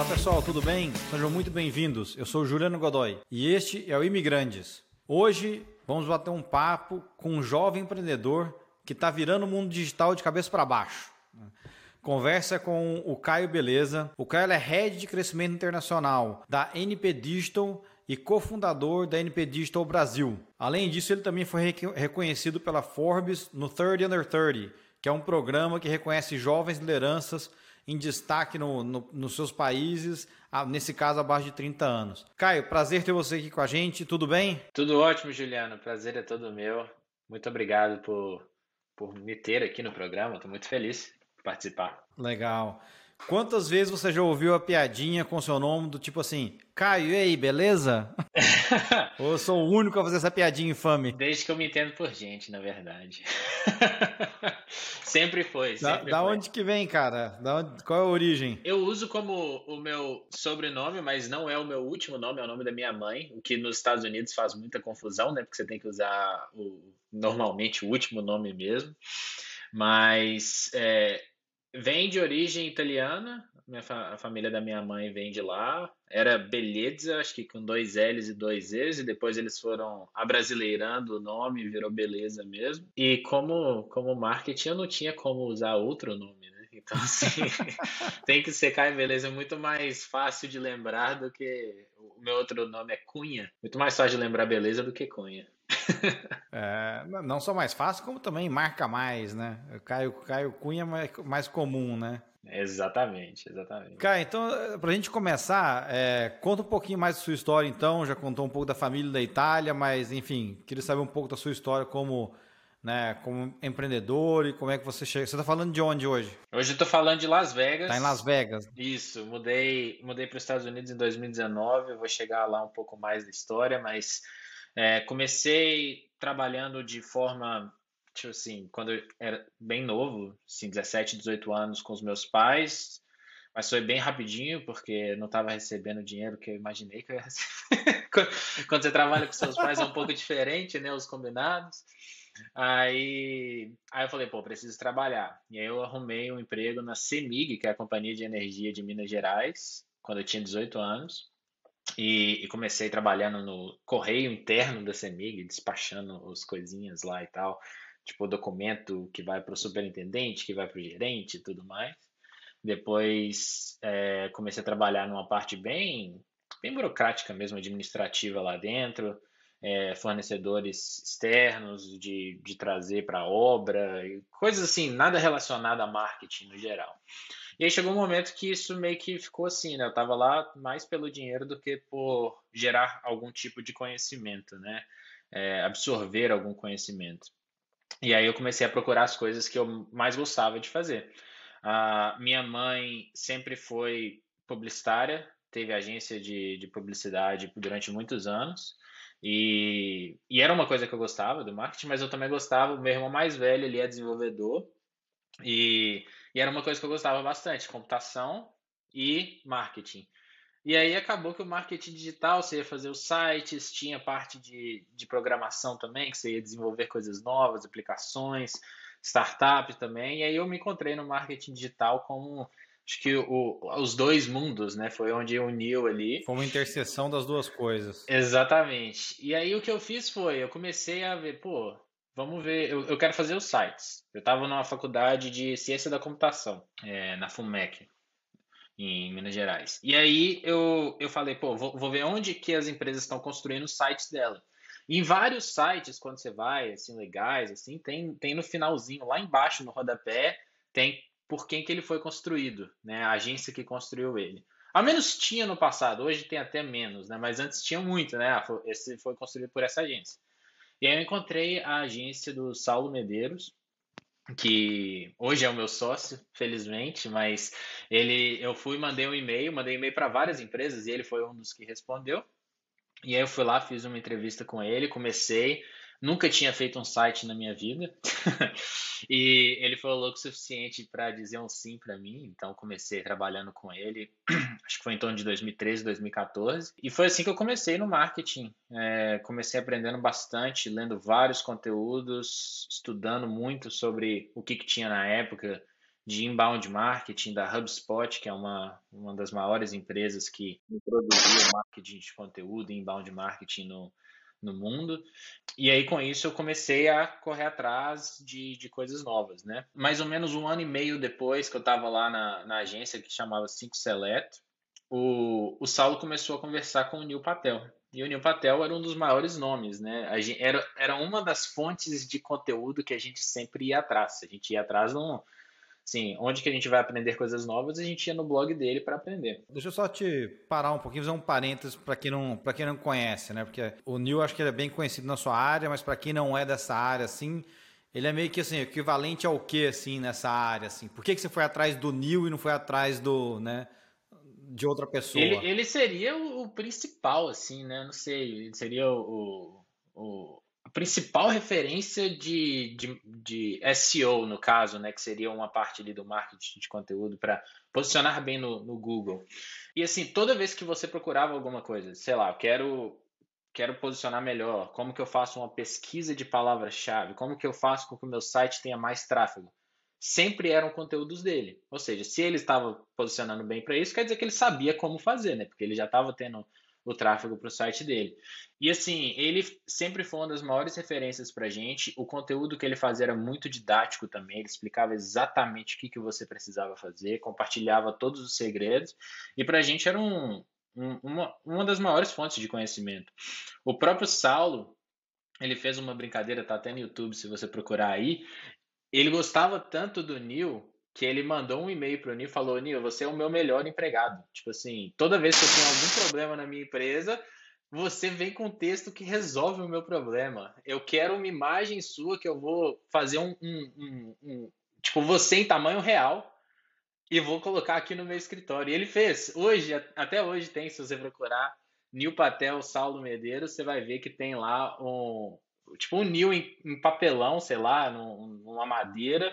Olá pessoal, tudo bem? Sejam muito bem-vindos. Eu sou Juliano Godoy e este é o Imigrantes. Hoje vamos bater um papo com um jovem empreendedor que está virando o mundo digital de cabeça para baixo. Conversa com o Caio Beleza. O Caio é Head de Crescimento Internacional da NP Digital e cofundador da NP Digital Brasil. Além disso, ele também foi reconhecido pela Forbes no 30 Under 30, que é um programa que reconhece jovens lideranças em destaque no, no, nos seus países, nesse caso abaixo de 30 anos. Caio, prazer ter você aqui com a gente, tudo bem? Tudo ótimo, Juliano, prazer é todo meu. Muito obrigado por, por me ter aqui no programa, estou muito feliz participar. Legal. Quantas vezes você já ouviu a piadinha com seu nome do tipo assim, Caio, e aí, beleza? Ou eu sou o único a fazer essa piadinha infame? Desde que eu me entendo por gente, na verdade. sempre foi. Sempre da, da onde que vem, cara? Da onde, qual é a origem? Eu uso como o meu sobrenome, mas não é o meu último nome, é o nome da minha mãe, o que nos Estados Unidos faz muita confusão, né? Porque você tem que usar o, normalmente o último nome mesmo. Mas é, Vem de origem italiana, minha fa a família da minha mãe vem de lá. Era Beleza, acho que com dois L's e dois E's, e depois eles foram abrasileirando o nome, virou Beleza mesmo. E como, como marketing eu não tinha como usar outro nome, né? Então, assim, tem que ser Caio Beleza é muito mais fácil de lembrar do que. O meu outro nome é Cunha. Muito mais fácil de lembrar Beleza do que Cunha. É, não só mais fácil, como também marca mais, né? Caio, Caio Cunha é mais comum, né? Exatamente, exatamente. Caio, então, eh, para a gente começar, é, conta um pouquinho mais da sua história, então. Já contou um pouco da família da Itália, mas, enfim, queria saber um pouco da sua história como, né, como empreendedor e como é que você chega. Você está falando de onde hoje? Hoje eu estou falando de Las Vegas. Está em Las Vegas. Isso, mudei, mudei para os Estados Unidos em 2019. Eu vou chegar lá um pouco mais da história, mas é, comecei trabalhando de forma, tipo assim, quando eu era bem novo, assim, 17, 18 anos com os meus pais, mas foi bem rapidinho, porque não estava recebendo o dinheiro que eu imaginei que eu ia receber. quando você trabalha com seus pais é um pouco diferente, né, os combinados. Aí, aí eu falei, pô, preciso trabalhar. E aí eu arrumei um emprego na CEMIG, que é a Companhia de Energia de Minas Gerais, quando eu tinha 18 anos. E, e, comecei trabalhando no correio interno da CEMIG, despachando as coisinhas lá e tal, tipo documento que vai para o superintendente, que vai para o gerente e tudo mais. Depois é, comecei a trabalhar numa parte bem, bem burocrática mesmo, administrativa lá dentro, é, fornecedores externos de, de trazer para a obra, coisas assim, nada relacionado a marketing no geral. E aí chegou um momento que isso meio que ficou assim, né? Eu tava lá mais pelo dinheiro do que por gerar algum tipo de conhecimento, né? É, absorver algum conhecimento. E aí eu comecei a procurar as coisas que eu mais gostava de fazer. A minha mãe sempre foi publicitária, teve agência de, de publicidade durante muitos anos. E, e era uma coisa que eu gostava do marketing, mas eu também gostava. Meu irmão mais velho, ele é desenvolvedor. E e era uma coisa que eu gostava bastante, computação e marketing. E aí acabou que o marketing digital, você ia fazer os sites, tinha parte de, de programação também, que você ia desenvolver coisas novas, aplicações, startup também. E aí eu me encontrei no marketing digital como acho que o, os dois mundos, né? Foi onde uniu ali. Foi uma interseção das duas coisas. Exatamente. E aí o que eu fiz foi, eu comecei a ver, pô, Vamos ver, eu, eu quero fazer os sites. Eu estava numa faculdade de ciência da computação, é, na FUMEC, em Minas Gerais. E aí eu, eu falei, pô, vou, vou ver onde que as empresas estão construindo os sites dela. Em vários sites, quando você vai, assim, legais, assim, tem, tem no finalzinho, lá embaixo no rodapé, tem por quem que ele foi construído, né? A agência que construiu ele. Ao menos tinha no passado, hoje tem até menos, né? Mas antes tinha muito, né? Esse foi construído por essa agência. E aí eu encontrei a agência do Saulo Medeiros, que hoje é o meu sócio, felizmente, mas ele eu fui mandei um e-mail, mandei e-mail para várias empresas e ele foi um dos que respondeu. E aí eu fui lá, fiz uma entrevista com ele, comecei Nunca tinha feito um site na minha vida. e ele foi louco o suficiente para dizer um sim para mim. Então comecei trabalhando com ele. Acho que foi em torno de 2013, 2014. E foi assim que eu comecei no marketing. É, comecei aprendendo bastante, lendo vários conteúdos, estudando muito sobre o que, que tinha na época de inbound marketing da HubSpot, que é uma, uma das maiores empresas que introduziu marketing de conteúdo inbound marketing no, no mundo. E aí, com isso, eu comecei a correr atrás de, de coisas novas, né? Mais ou menos um ano e meio depois que eu estava lá na, na agência que chamava Cinco Select, o, o Saulo começou a conversar com o Neil Patel. E o Neil Patel era um dos maiores nomes, né? Gente, era, era uma das fontes de conteúdo que a gente sempre ia atrás. A gente ia atrás num, Sim, onde que a gente vai aprender coisas novas, a gente ia no blog dele para aprender. Deixa eu só te parar um pouquinho, fazer um parênteses para quem não para quem não conhece, né? Porque o Neil acho que ele é bem conhecido na sua área, mas para quem não é dessa área assim, ele é meio que assim, equivalente ao que assim nessa área assim? Por que que você foi atrás do Neil e não foi atrás do, né, de outra pessoa? Ele, ele seria o, principal assim, né? Não sei, ele seria o, o principal referência de, de, de, SEO, no caso, né, que seria uma parte ali do marketing de conteúdo para posicionar bem no, no, Google. E assim, toda vez que você procurava alguma coisa, sei lá, quero quero posicionar melhor, como que eu faço uma pesquisa de palavra-chave, como que eu faço com que o meu site tenha mais tráfego, sempre eram conteúdos dele. Ou seja, se ele estava posicionando bem para isso, quer dizer que ele sabia como fazer, né? Porque ele já estava tendo o tráfego para o site dele. E assim, ele sempre foi uma das maiores referências para a gente. O conteúdo que ele fazia era muito didático também. Ele explicava exatamente o que, que você precisava fazer, compartilhava todos os segredos. E para a gente era um, um, uma, uma das maiores fontes de conhecimento. O próprio Saulo, ele fez uma brincadeira, tá até no YouTube se você procurar aí. Ele gostava tanto do Neil que ele mandou um e-mail para o Nil e falou: Nil, você é o meu melhor empregado. Tipo assim, toda vez que eu tenho algum problema na minha empresa, você vem com um texto que resolve o meu problema. Eu quero uma imagem sua que eu vou fazer um, um, um, um tipo você em tamanho real e vou colocar aqui no meu escritório. E ele fez. Hoje, até hoje tem, se você procurar Nil Patel, Saulo Medeiros, você vai ver que tem lá um tipo um Nil em, em papelão, sei lá, num, numa madeira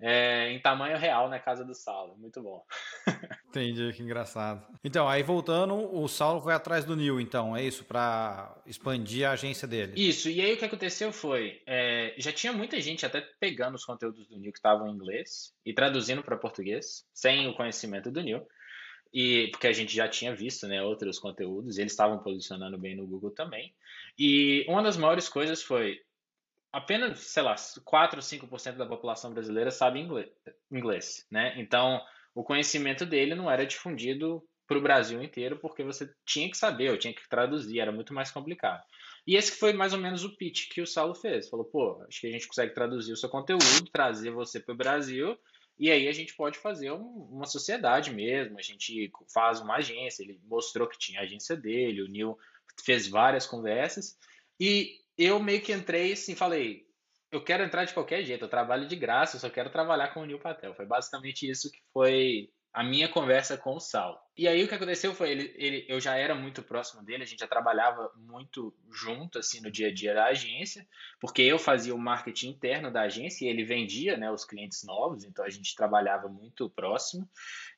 é, em tamanho real na casa do Saulo. Muito bom. Entendi, que engraçado. Então, aí voltando, o Saulo foi atrás do Nil, então, é isso, para expandir a agência dele. Isso, e aí o que aconteceu foi, é, já tinha muita gente até pegando os conteúdos do Nil que estavam em inglês e traduzindo para português, sem o conhecimento do Nil. E porque a gente já tinha visto né, outros conteúdos, e eles estavam posicionando bem no Google também. E uma das maiores coisas foi apenas, sei lá, 4 ou 5% da população brasileira sabe inglês, inglês, né? Então, o conhecimento dele não era difundido para o Brasil inteiro, porque você tinha que saber, eu tinha que traduzir, era muito mais complicado. E esse foi mais ou menos o pitch que o Saulo fez. Falou, pô, acho que a gente consegue traduzir o seu conteúdo, trazer você para o Brasil, e aí a gente pode fazer um, uma sociedade mesmo, a gente faz uma agência, ele mostrou que tinha a agência dele, o Neil fez várias conversas, e eu meio que entrei assim, falei, eu quero entrar de qualquer jeito, eu trabalho de graça, eu só quero trabalhar com o Neil Patel. Foi basicamente isso que foi a minha conversa com o Sal. E aí o que aconteceu foi, ele, ele, eu já era muito próximo dele, a gente já trabalhava muito junto, assim, no dia a dia da agência, porque eu fazia o marketing interno da agência e ele vendia, né, os clientes novos, então a gente trabalhava muito próximo.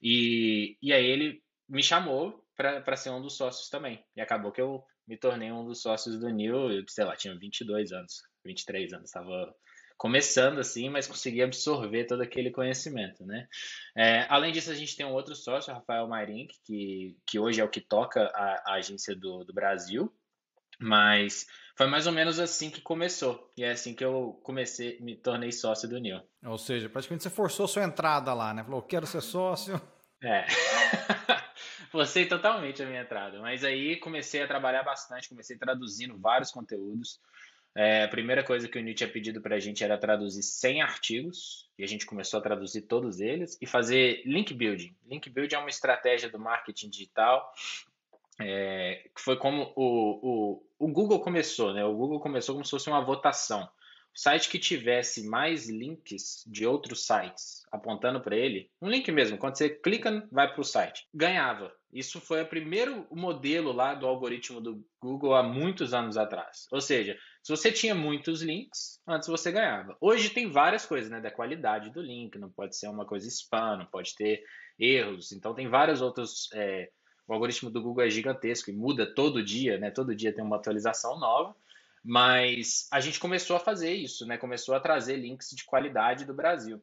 E, e aí ele me chamou para ser um dos sócios também. E acabou que eu me tornei um dos sócios do Nil, eu, sei lá, tinha 22 anos, 23 anos, estava começando assim, mas consegui absorver todo aquele conhecimento, né? É, além disso, a gente tem um outro sócio, Rafael Mairink, que, que hoje é o que toca a, a agência do, do Brasil, mas foi mais ou menos assim que começou. E é assim que eu comecei, me tornei sócio do Nil. Ou seja, praticamente você forçou sua entrada lá, né? Falou, quero ser sócio. É. Forcei totalmente a minha entrada. Mas aí comecei a trabalhar bastante, comecei traduzindo vários conteúdos. É, a primeira coisa que o Nietzsche tinha pedido para a gente era traduzir 100 artigos, e a gente começou a traduzir todos eles, e fazer link building. Link building é uma estratégia do marketing digital, é, que foi como o, o, o Google começou, né? O Google começou como se fosse uma votação. Site que tivesse mais links de outros sites apontando para ele, um link mesmo, quando você clica, vai para o site, ganhava. Isso foi o primeiro modelo lá do algoritmo do Google há muitos anos atrás. Ou seja, se você tinha muitos links, antes você ganhava. Hoje tem várias coisas, né? Da qualidade do link, não pode ser uma coisa spam, não pode ter erros. Então tem vários outros. É... O algoritmo do Google é gigantesco e muda todo dia, né? Todo dia tem uma atualização nova. Mas a gente começou a fazer isso, né? Começou a trazer links de qualidade do Brasil.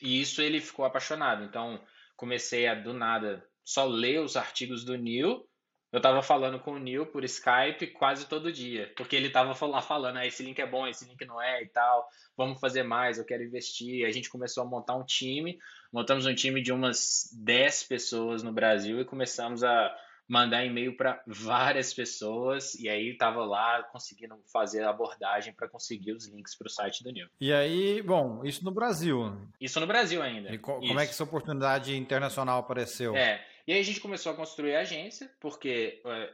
E isso ele ficou apaixonado. Então, comecei a, do nada, só ler os artigos do Neil. Eu estava falando com o Neil por Skype quase todo dia, porque ele estava lá falando, ah, esse link é bom, esse link não é e tal, vamos fazer mais, eu quero investir. A gente começou a montar um time, montamos um time de umas 10 pessoas no Brasil e começamos a mandar e-mail para várias pessoas e aí estava lá conseguindo fazer a abordagem para conseguir os links para o site do New. E aí, bom, isso no Brasil. Isso no Brasil ainda. E co isso. como é que essa oportunidade internacional apareceu? É, e aí a gente começou a construir a agência, porque é,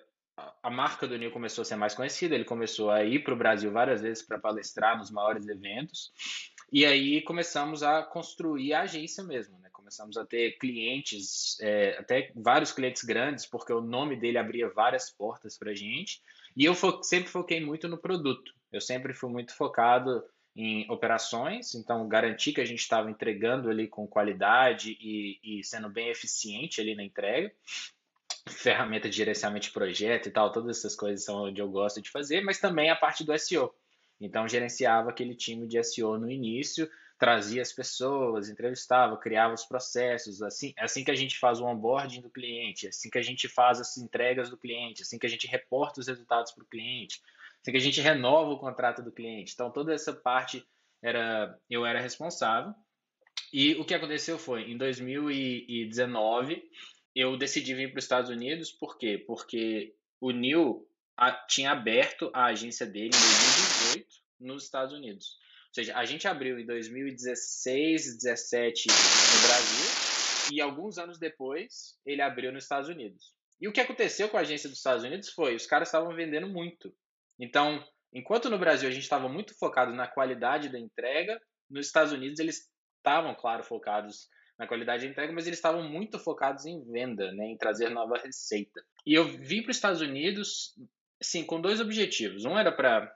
a marca do Neil começou a ser mais conhecida, ele começou a ir para o Brasil várias vezes para palestrar nos maiores eventos, e aí começamos a construir a agência mesmo, né? Começamos a ter clientes, é, até vários clientes grandes, porque o nome dele abria várias portas para a gente. E eu fo sempre foquei muito no produto. Eu sempre fui muito focado em operações, então garantir que a gente estava entregando ali com qualidade e, e sendo bem eficiente ali na entrega ferramenta de gerenciamento de projeto e tal, todas essas coisas são onde eu gosto de fazer, mas também a parte do SEO. Então, gerenciava aquele time de SEO no início, trazia as pessoas, entrevistava, criava os processos. Assim, assim que a gente faz o onboarding do cliente, assim que a gente faz as entregas do cliente, assim que a gente reporta os resultados para o cliente, assim que a gente renova o contrato do cliente. Então, toda essa parte era eu era responsável. E o que aconteceu foi, em 2019, eu decidi vir para os Estados Unidos, por quê? Porque o Neil tinha aberto a agência dele em 2018 nos Estados Unidos. Ou seja, a gente abriu em 2016, 17 no Brasil e alguns anos depois ele abriu nos Estados Unidos. E o que aconteceu com a agência dos Estados Unidos foi, os caras estavam vendendo muito. Então, enquanto no Brasil a gente estava muito focado na qualidade da entrega, nos Estados Unidos eles estavam, claro, focados na qualidade da entrega, mas eles estavam muito focados em venda, né, em trazer nova receita. E eu vim para os Estados Unidos sim, com dois objetivos. Um era para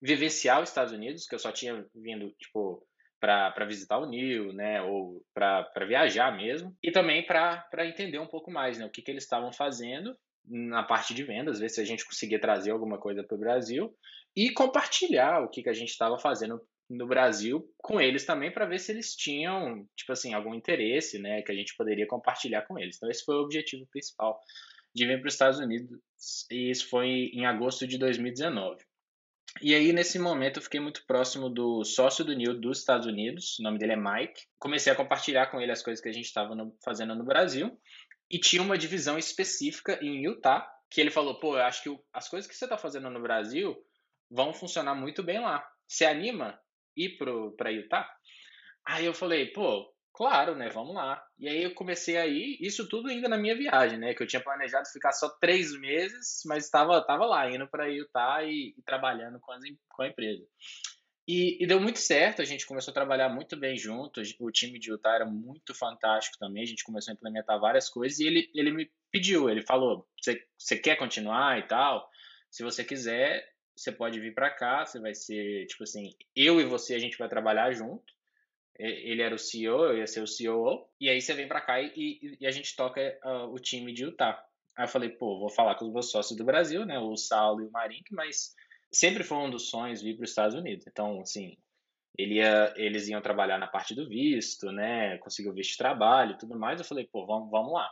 vivenciar os Estados Unidos, que eu só tinha vindo, tipo, para visitar o Neil, né, ou para viajar mesmo, e também para entender um pouco mais, né, o que, que eles estavam fazendo na parte de vendas, ver se a gente conseguia trazer alguma coisa para o Brasil e compartilhar o que, que a gente estava fazendo no Brasil com eles também para ver se eles tinham, tipo assim, algum interesse, né, que a gente poderia compartilhar com eles. Então esse foi o objetivo principal de vir para os Estados Unidos, e isso foi em agosto de 2019. E aí, nesse momento, eu fiquei muito próximo do sócio do Neil dos Estados Unidos, o nome dele é Mike. Comecei a compartilhar com ele as coisas que a gente estava fazendo no Brasil, e tinha uma divisão específica em Utah, que ele falou: pô, eu acho que as coisas que você está fazendo no Brasil vão funcionar muito bem lá. Você anima ir para Utah? Aí eu falei: pô, Claro, né? Vamos lá. E aí eu comecei aí, isso tudo ainda na minha viagem, né? Que eu tinha planejado ficar só três meses, mas estava tava lá, indo para Utah e, e trabalhando com, as, com a empresa. E, e, deu muito certo, a gente começou a trabalhar muito bem junto, o time de Utah era muito fantástico também, a gente começou a implementar várias coisas e ele, ele me pediu, ele falou, você quer continuar e tal? Se você quiser, você pode vir para cá, você vai ser, tipo assim, eu e você a gente vai trabalhar junto, ele era o CEO, eu ia ser o COO, e aí você vem para cá e, e, a gente toca uh, o time de Utah. Aí eu falei, pô, vou falar com os meus sócios do Brasil, né, o Saulo e o Marink, mas sempre foi um dos sonhos vir para os Estados Unidos. Então, assim, ele ia, eles iam trabalhar na parte do visto, né, conseguiu visto de trabalho e tudo mais. Eu falei, pô, vamos, vamos lá.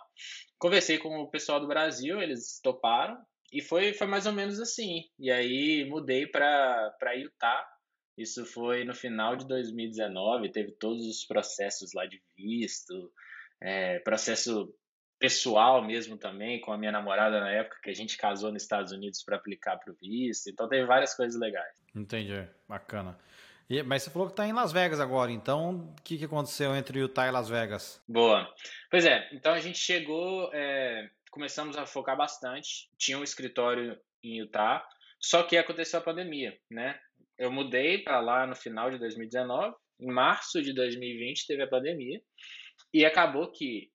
Conversei com o pessoal do Brasil, eles toparam, e foi, foi mais ou menos assim. E aí mudei para Utah isso foi no final de 2019, teve todos os processos lá de visto, é, processo pessoal mesmo também, com a minha namorada na época, que a gente casou nos Estados Unidos para aplicar para o visto. Então teve várias coisas legais. Entendi, bacana. E, mas você falou que está em Las Vegas agora, então o que, que aconteceu entre Utah e Las Vegas? Boa. Pois é, então a gente chegou, é, começamos a focar bastante, tinha um escritório em Utah, só que aconteceu a pandemia, né? Eu mudei para lá no final de 2019. Em março de 2020 teve a pandemia e acabou que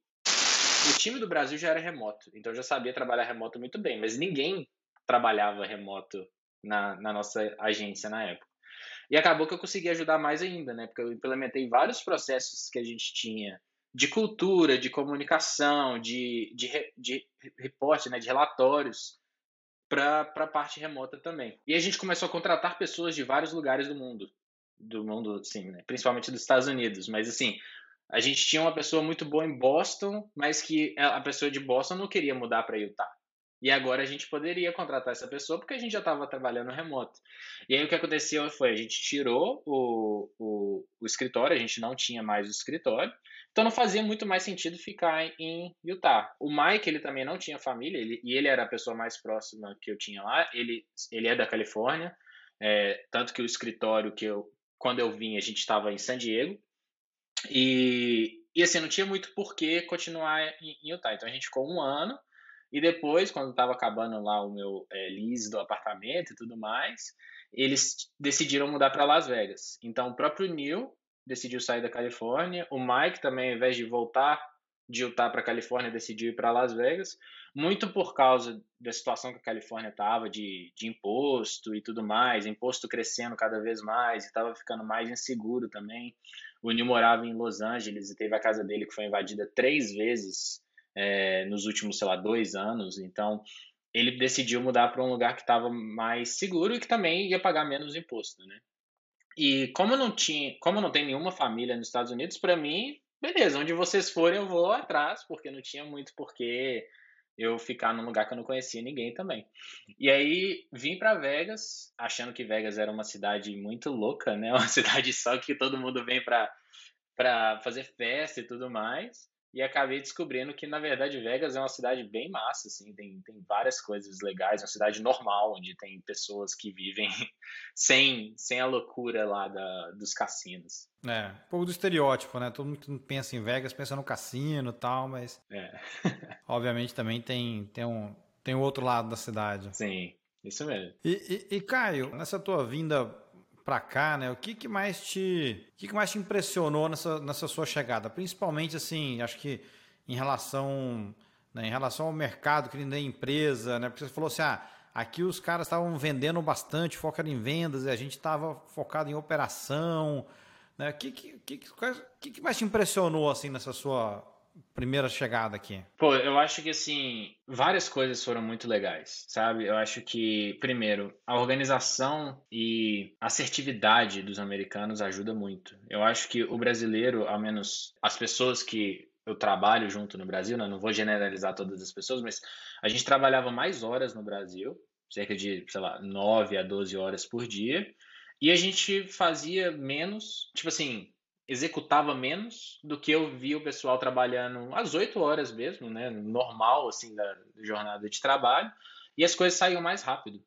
o time do Brasil já era remoto, então eu já sabia trabalhar remoto muito bem, mas ninguém trabalhava remoto na, na nossa agência na época. E acabou que eu consegui ajudar mais ainda, né? Porque eu implementei vários processos que a gente tinha de cultura, de comunicação, de, de, de reporte, né? de relatórios para a parte remota também. E a gente começou a contratar pessoas de vários lugares do mundo. do mundo, sim, né? principalmente dos Estados Unidos. Mas assim, a gente tinha uma pessoa muito boa em Boston, mas que a pessoa de Boston não queria mudar para Utah. E agora a gente poderia contratar essa pessoa porque a gente já estava trabalhando remoto. E aí o que aconteceu foi, a gente tirou o, o, o, escritório, a gente não tinha mais o escritório, então não fazia muito mais sentido ficar em Utah. O Mike, ele também não tinha família, ele, e ele era a pessoa mais próxima que eu tinha lá, ele, ele é da Califórnia, é, tanto que o escritório que eu, quando eu vim, a gente estava em San Diego, e, e assim, não tinha muito por que continuar em, em Utah. Então a gente ficou um ano, e depois, quando estava acabando lá o meu é, lease do apartamento e tudo mais, eles decidiram mudar para Las Vegas. Então, o próprio Neil decidiu sair da Califórnia. O Mike também, ao invés de voltar de Utah para Califórnia, decidiu ir para Las Vegas. Muito por causa da situação que a Califórnia estava, de, de imposto e tudo mais, imposto crescendo cada vez mais, e estava ficando mais inseguro também. O Neil morava em Los Angeles e teve a casa dele que foi invadida três vezes é, nos últimos, sei lá, dois anos. Então, ele decidiu mudar para um lugar que estava mais seguro e que também ia pagar menos imposto, né? E como não tinha, como não tem nenhuma família nos Estados Unidos, para mim, beleza, onde vocês forem eu vou atrás, porque não tinha muito porquê eu ficar num lugar que eu não conhecia ninguém também. E aí vim para Vegas, achando que Vegas era uma cidade muito louca, né? Uma cidade só que todo mundo vem para para fazer festa e tudo mais e acabei descobrindo que, na verdade, Vegas é uma cidade bem massa, assim, tem, tem várias coisas legais, é uma cidade normal, onde tem pessoas que vivem sem, sem a loucura lá da, dos cassinos. É, um pouco do estereótipo, né? Todo mundo pensa em Vegas, pensa no cassino e tal, mas... É. obviamente também tem, tem, um, tem o outro lado da cidade. Sim, isso mesmo. E, e, e Caio, nessa tua vinda para cá, né? O que, que mais te, o que, que mais te impressionou nessa, nessa sua chegada? Principalmente assim, acho que em relação, né, em relação ao mercado que nem empresa, né? Porque você falou assim, ah, aqui os caras estavam vendendo bastante, focado em vendas, e a gente estava focado em operação, né? O que, que, que, que mais te impressionou assim nessa sua primeira chegada aqui? Pô, eu acho que assim, várias coisas foram muito legais, sabe? Eu acho que, primeiro, a organização e assertividade dos americanos ajuda muito. Eu acho que o brasileiro, ao menos as pessoas que eu trabalho junto no Brasil, né? não vou generalizar todas as pessoas, mas a gente trabalhava mais horas no Brasil, cerca de, sei lá, 9 a 12 horas por dia, e a gente fazia menos, tipo assim, executava menos do que eu via o pessoal trabalhando às 8 horas mesmo, né, normal assim da jornada de trabalho, e as coisas saíam mais rápido.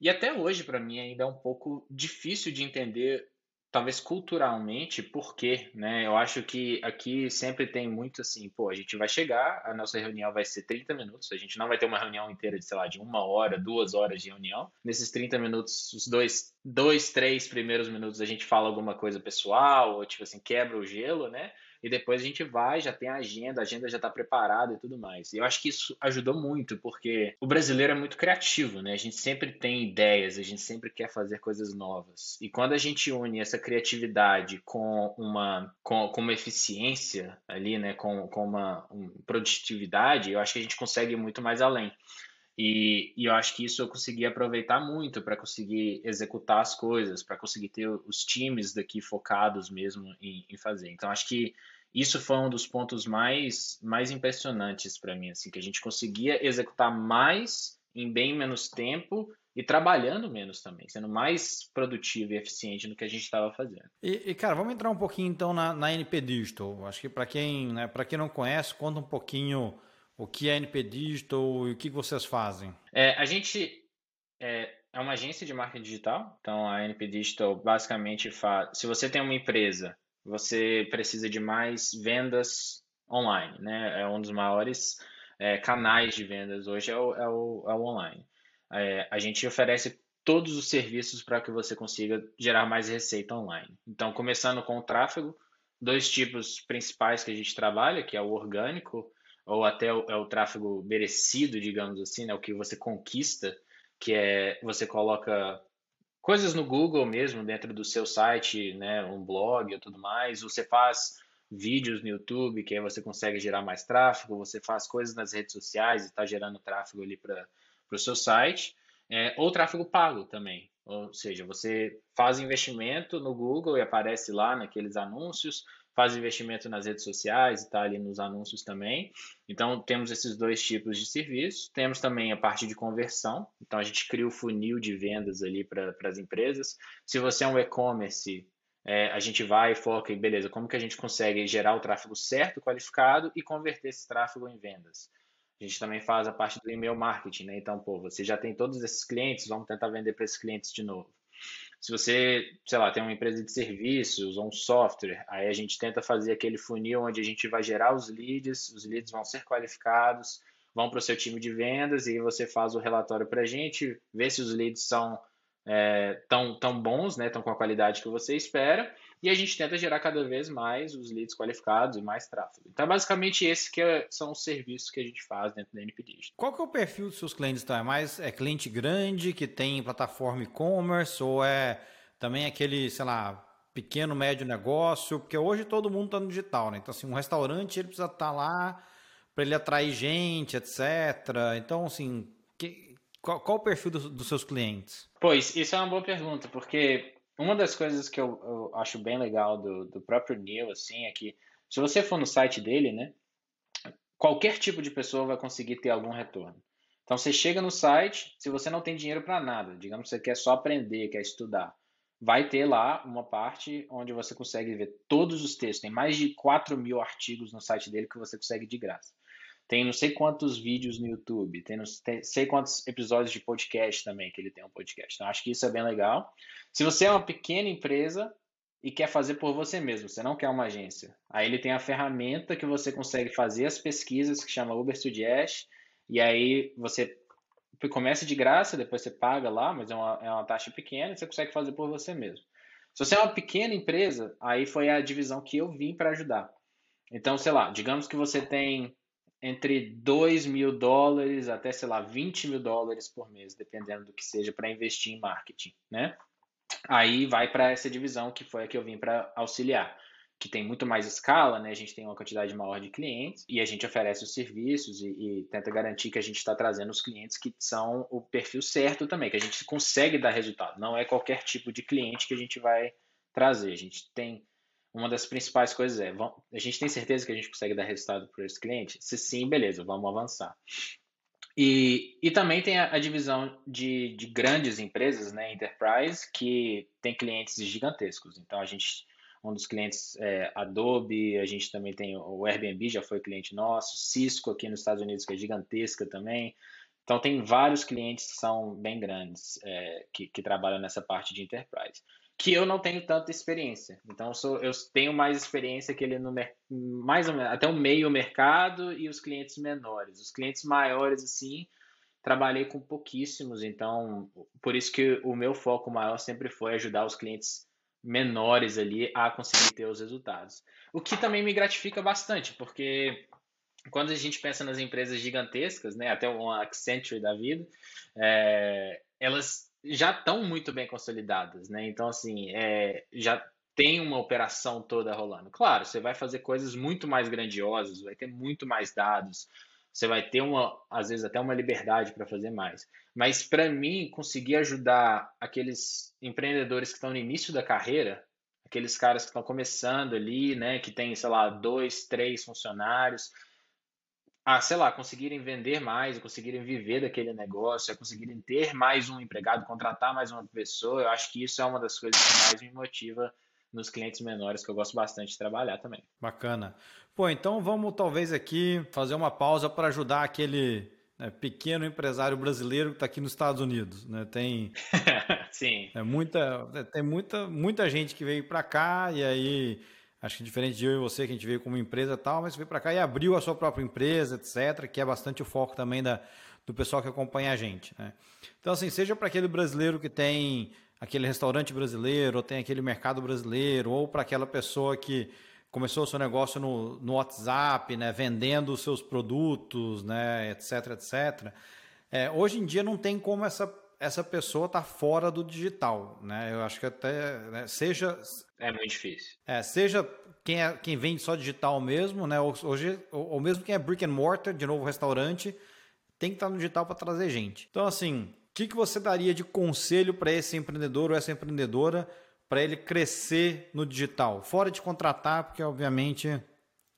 E até hoje para mim ainda é um pouco difícil de entender talvez culturalmente, por quê, né? Eu acho que aqui sempre tem muito assim, pô, a gente vai chegar, a nossa reunião vai ser 30 minutos, a gente não vai ter uma reunião inteira de, sei lá, de uma hora, duas horas de reunião. Nesses 30 minutos, os dois, dois, três primeiros minutos a gente fala alguma coisa pessoal, ou tipo assim, quebra o gelo, né? E depois a gente vai, já tem a agenda, a agenda já está preparada e tudo mais. E eu acho que isso ajudou muito, porque o brasileiro é muito criativo, né? A gente sempre tem ideias, a gente sempre quer fazer coisas novas. E quando a gente une essa criatividade com uma, com, com uma eficiência ali, né? Com, com uma um, produtividade, eu acho que a gente consegue ir muito mais além. E, e, eu acho que isso eu consegui aproveitar muito para conseguir executar as coisas, para conseguir ter os times daqui focados mesmo em, em, fazer. Então acho que isso foi um dos pontos mais, mais impressionantes para mim, assim, que a gente conseguia executar mais em bem menos tempo e trabalhando menos também, sendo mais produtivo e eficiente no que a gente estava fazendo. E, e, cara, vamos entrar um pouquinho então na, na NP Digital. Acho que para quem, né, para quem não conhece, conta um pouquinho o que é NP Digital e o que vocês fazem? É, a gente é, é uma agência de marketing digital, então a NP Digital basicamente faz. Se você tem uma empresa, você precisa de mais vendas online, né? É um dos maiores é, canais de vendas hoje é o, é o, é o online. É, a gente oferece todos os serviços para que você consiga gerar mais receita online. Então, começando com o tráfego, dois tipos principais que a gente trabalha, que é o orgânico ou até o, é o tráfego merecido, digamos assim, né? o que você conquista, que é você coloca coisas no Google mesmo, dentro do seu site, né? um blog ou tudo mais, você faz vídeos no YouTube, que aí você consegue gerar mais tráfego, você faz coisas nas redes sociais e está gerando tráfego ali para o seu site, é, ou tráfego pago também, Ou seja, você faz investimento no Google e aparece lá naqueles anúncios, faz investimento nas redes sociais e está ali nos anúncios também. Então, temos esses dois tipos de serviço. Temos também a parte de conversão. Então, a gente cria o funil de vendas ali para as empresas. Se você é um e-commerce, é, a gente vai e foca em, beleza, como que a gente consegue gerar o tráfego certo, qualificado e converter esse tráfego em vendas. A gente também faz a parte do e-mail marketing, né? Então, pô, você já tem todos esses clientes, vamos tentar vender para esses clientes de novo. Se você, sei lá, tem uma empresa de serviços ou um software, aí a gente tenta fazer aquele funil onde a gente vai gerar os leads, os leads vão ser qualificados, vão para o seu time de vendas e você faz o relatório para a gente, vê se os leads são é, tão, tão bons, né, tão com a qualidade que você espera, e a gente tenta gerar cada vez mais os leads qualificados e mais tráfego. Então, basicamente, esses que é, são os serviços que a gente faz dentro da NP Digital. Qual que é o perfil dos seus clientes? Então? É mais é cliente grande que tem plataforma e-commerce ou é também aquele, sei lá, pequeno, médio negócio? Porque hoje todo mundo está no digital, né? Então, assim, um restaurante ele precisa estar tá lá para ele atrair gente, etc. Então, assim, que, qual, qual o perfil dos, dos seus clientes? Pois, isso é uma boa pergunta, porque uma das coisas que eu, eu acho bem legal do, do próprio Neil, assim, é que se você for no site dele, né, qualquer tipo de pessoa vai conseguir ter algum retorno. Então você chega no site, se você não tem dinheiro para nada, digamos que você quer só aprender, quer estudar, vai ter lá uma parte onde você consegue ver todos os textos. Tem mais de 4 mil artigos no site dele que você consegue de graça. Tem não sei quantos vídeos no YouTube, tem não sei quantos episódios de podcast também que ele tem um podcast. Então acho que isso é bem legal. Se você é uma pequena empresa e quer fazer por você mesmo, você não quer uma agência. Aí ele tem a ferramenta que você consegue fazer as pesquisas que chama Uber Suggest, e aí você começa de graça, depois você paga lá, mas é uma, é uma taxa pequena, e você consegue fazer por você mesmo. Se você é uma pequena empresa, aí foi a divisão que eu vim para ajudar. Então, sei lá, digamos que você tem entre 2 mil dólares até, sei lá, 20 mil dólares por mês, dependendo do que seja, para investir em marketing, né? Aí vai para essa divisão que foi a que eu vim para auxiliar, que tem muito mais escala, né? A gente tem uma quantidade maior de clientes e a gente oferece os serviços e, e tenta garantir que a gente está trazendo os clientes que são o perfil certo também, que a gente consegue dar resultado. Não é qualquer tipo de cliente que a gente vai trazer. A gente tem uma das principais coisas é, a gente tem certeza que a gente consegue dar resultado para esse cliente? Se sim, beleza, vamos avançar. E, e também tem a, a divisão de, de, grandes empresas, né, enterprise, que tem clientes gigantescos. Então, a gente, um dos clientes é Adobe, a gente também tem o Airbnb, já foi cliente nosso, Cisco aqui nos Estados Unidos, que é gigantesca também. Então, tem vários clientes que são bem grandes, é, que, que trabalham nessa parte de enterprise que eu não tenho tanta experiência. Então eu, sou, eu tenho mais experiência que ele no mais ou menos até o meio mercado e os clientes menores. Os clientes maiores assim, trabalhei com pouquíssimos, então por isso que o meu foco maior sempre foi ajudar os clientes menores ali a conseguir ter os resultados. O que também me gratifica bastante, porque quando a gente pensa nas empresas gigantescas, né, até uma Accenture da vida, é, elas já estão muito bem consolidadas, né? Então, assim, é, já tem uma operação toda rolando. Claro, você vai fazer coisas muito mais grandiosas, vai ter muito mais dados, você vai ter uma, às vezes até uma liberdade para fazer mais. Mas para mim, conseguir ajudar aqueles empreendedores que estão no início da carreira, aqueles caras que estão começando ali, né, que tem, sei lá, dois, três funcionários, a, sei lá, conseguirem vender mais, conseguirem viver daquele negócio, a conseguirem ter mais um empregado, contratar mais uma pessoa, eu acho que isso é uma das coisas que mais me motiva nos clientes menores, que eu gosto bastante de trabalhar também. Bacana. Pô, então vamos talvez aqui fazer uma pausa para ajudar aquele né, pequeno empresário brasileiro que está aqui nos Estados Unidos. Né? Tem, Sim. É, muita, tem muita, muita gente que veio para cá e aí Acho que diferente de eu e você, que a gente veio como empresa e tal, mas veio para cá e abriu a sua própria empresa, etc., que é bastante o foco também da, do pessoal que acompanha a gente. Né? Então, assim, seja para aquele brasileiro que tem aquele restaurante brasileiro, ou tem aquele mercado brasileiro, ou para aquela pessoa que começou o seu negócio no, no WhatsApp, né, vendendo os seus produtos, né, etc, etc. É, hoje em dia não tem como essa essa pessoa está fora do digital, né? Eu acho que até né, seja é muito difícil. É, seja quem é quem vende só digital mesmo, né? Hoje ou, ou mesmo quem é brick and mortar, de novo restaurante, tem que estar no digital para trazer gente. Então assim, que, que você daria de conselho para esse empreendedor ou essa empreendedora para ele crescer no digital? Fora de contratar, porque obviamente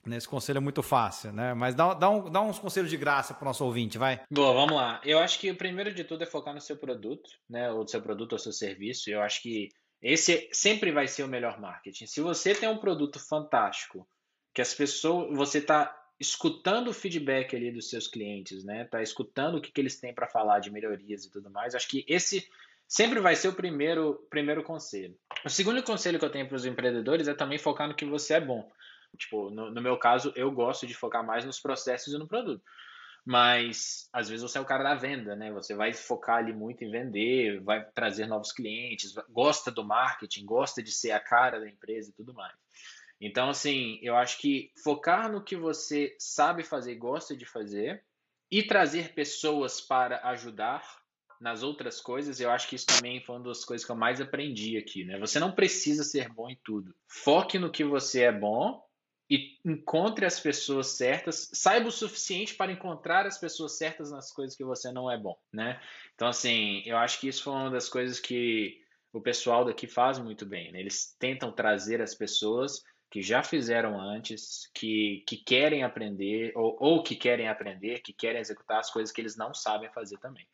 nesse conselho é muito fácil, né? Mas dá, dá, um, dá uns conselhos de graça para o nosso ouvinte, vai. Boa, vamos lá. Eu acho que o primeiro de tudo é focar no seu produto, né? Ou seu produto ou seu serviço. Eu acho que esse sempre vai ser o melhor marketing. Se você tem um produto fantástico, que as pessoas, você está escutando o feedback ali dos seus clientes, né? Tá escutando o que, que eles têm para falar de melhorias e tudo mais. Acho que esse sempre vai ser o primeiro, primeiro conselho. O segundo conselho que eu tenho para os empreendedores é também focar no que você é bom. Tipo, no, no, meu caso, eu gosto de focar mais nos processos e no produto. Mas às vezes você é o cara da venda, né? Você vai focar ali muito em vender, vai trazer novos clientes, gosta do marketing, gosta de ser a cara da empresa e tudo mais. Então, assim, eu acho que focar no que você sabe fazer, gosta de fazer, e trazer pessoas para ajudar nas outras coisas, eu acho que isso também foi uma das coisas que eu mais aprendi aqui, né? Você não precisa ser bom em tudo. Foque no que você é bom e encontre as pessoas certas, saiba o suficiente para encontrar as pessoas certas nas coisas que você não é bom, né? Então, assim, eu acho que isso foi uma das coisas que o pessoal daqui faz muito bem, né? Eles tentam trazer as pessoas que já fizeram antes, que, que querem aprender, ou, ou que querem aprender, que querem executar as coisas que eles não sabem fazer também.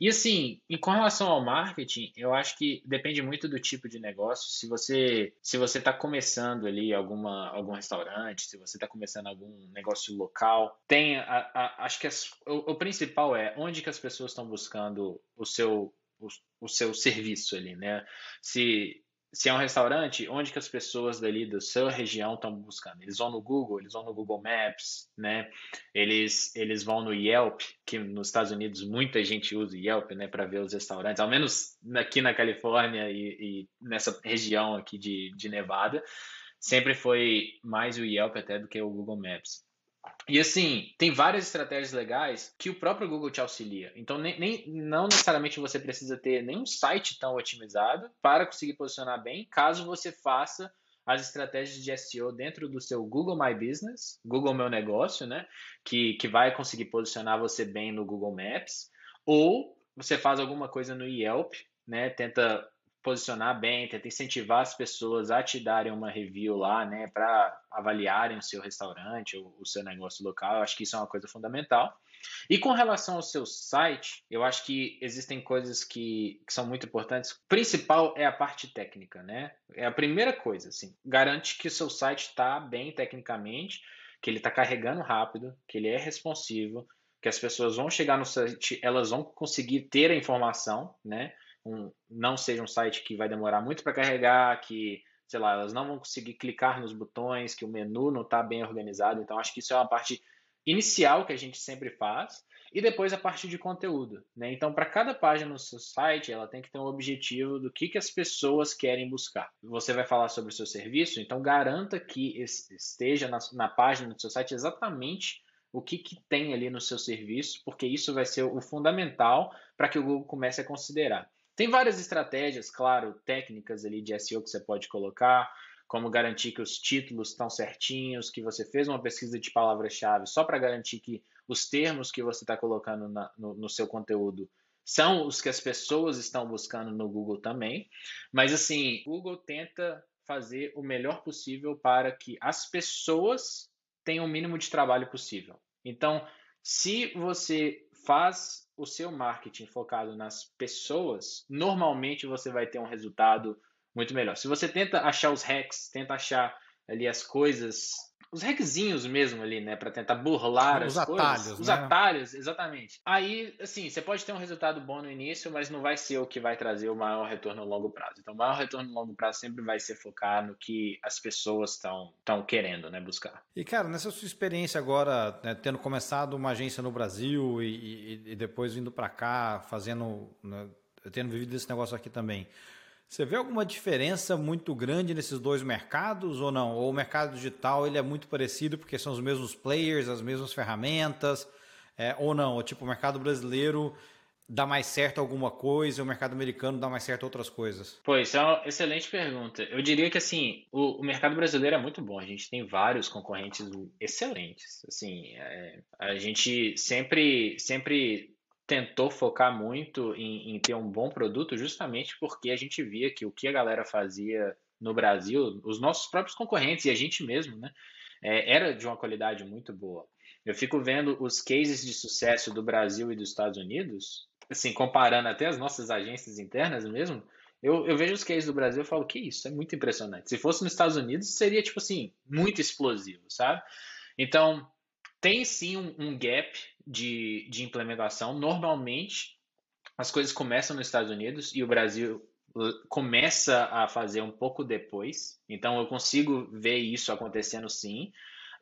E assim, em com relação ao marketing, eu acho que depende muito do tipo de negócio. Se você se você está começando ali alguma algum restaurante, se você está começando algum negócio local, tem a, a, acho que as, o, o, principal é onde que as pessoas estão buscando o seu o, o seu serviço ali, né? Se se é um restaurante, onde que as pessoas dali da sua região estão buscando? Eles vão no Google, eles vão no Google Maps, né? Eles, eles vão no Yelp, que nos Estados Unidos muita gente usa o Yelp, né, para ver os restaurantes, ao menos aqui na Califórnia e, e nessa região aqui de, de Nevada, sempre foi mais o Yelp até do que o Google Maps. E assim, tem várias estratégias legais que o próprio Google te auxilia. Então, nem, nem, não necessariamente você precisa ter nenhum site tão otimizado para conseguir posicionar bem, caso você faça as estratégias de SEO dentro do seu Google My Business, Google Meu Negócio, né? Que, que vai conseguir posicionar você bem no Google Maps. Ou você faz alguma coisa no Yelp, né? Tenta posicionar bem, tenta incentivar as pessoas a te darem uma review lá, né, para avaliarem o seu restaurante, o, o seu negócio local. Eu acho que isso é uma coisa fundamental. E com relação ao seu site, eu acho que existem coisas que, que, são muito importantes. O principal é a parte técnica, né? É a primeira coisa, assim. Garante que o seu site está bem tecnicamente, que ele está carregando rápido, que ele é responsivo, que as pessoas vão chegar no site, elas vão conseguir ter a informação, né? Um, não seja um site que vai demorar muito para carregar, que, sei lá, elas não vão conseguir clicar nos botões, que o menu não está bem organizado. Então, acho que isso é uma parte inicial que a gente sempre faz. E depois a parte de conteúdo. Né? Então, para cada página no seu site, ela tem que ter um objetivo do que, que as pessoas querem buscar. Você vai falar sobre o seu serviço, então garanta que esteja na, na página do seu site exatamente o que, que tem ali no seu serviço, porque isso vai ser o fundamental para que o Google comece a considerar. Tem várias estratégias, claro, técnicas ali de SEO que você pode colocar, como garantir que os títulos estão certinhos, que você fez uma pesquisa de palavra-chave só para garantir que os termos que você está colocando na, no, no seu conteúdo são os que as pessoas estão buscando no Google também. Mas assim, o Google tenta fazer o melhor possível para que as pessoas tenham o mínimo de trabalho possível. Então, se você faz o seu marketing focado nas pessoas, normalmente você vai ter um resultado muito melhor. Se você tenta achar os hacks, tenta achar ali as coisas os hackzinhos mesmo ali, né, para tentar burlar os as atalhos, coisas, os né? atalhos, exatamente. Aí, assim, você pode ter um resultado bom no início, mas não vai ser o que vai trazer o maior retorno a longo prazo. Então, o maior retorno a longo prazo sempre vai ser focar no que as pessoas estão estão querendo, né, buscar. E cara, nessa sua experiência agora, né, tendo começado uma agência no Brasil e, e, e depois vindo para cá, fazendo, né, tendo vivido esse negócio aqui também. Você vê alguma diferença muito grande nesses dois mercados ou não? Ou o mercado digital ele é muito parecido porque são os mesmos players, as mesmas ferramentas, é, ou não? Ou tipo, o mercado brasileiro dá mais certo alguma coisa, o mercado americano dá mais certo outras coisas? Pois, é uma excelente pergunta. Eu diria que assim, o, o mercado brasileiro é muito bom. A gente tem vários concorrentes excelentes. Assim, é, a gente sempre, sempre tentou focar muito em, em, ter um bom produto justamente porque a gente via que o que a galera fazia no Brasil, os nossos próprios concorrentes e a gente mesmo, né, é, era de uma qualidade muito boa. Eu fico vendo os cases de sucesso do Brasil e dos Estados Unidos, assim, comparando até as nossas agências internas mesmo, eu, eu vejo os cases do Brasil e falo que isso é muito impressionante. Se fosse nos Estados Unidos, seria, tipo assim, muito explosivo, sabe? Então, tem sim um, um gap de, de implementação. Normalmente, as coisas começam nos Estados Unidos e o Brasil começa a fazer um pouco depois. Então, eu consigo ver isso acontecendo sim.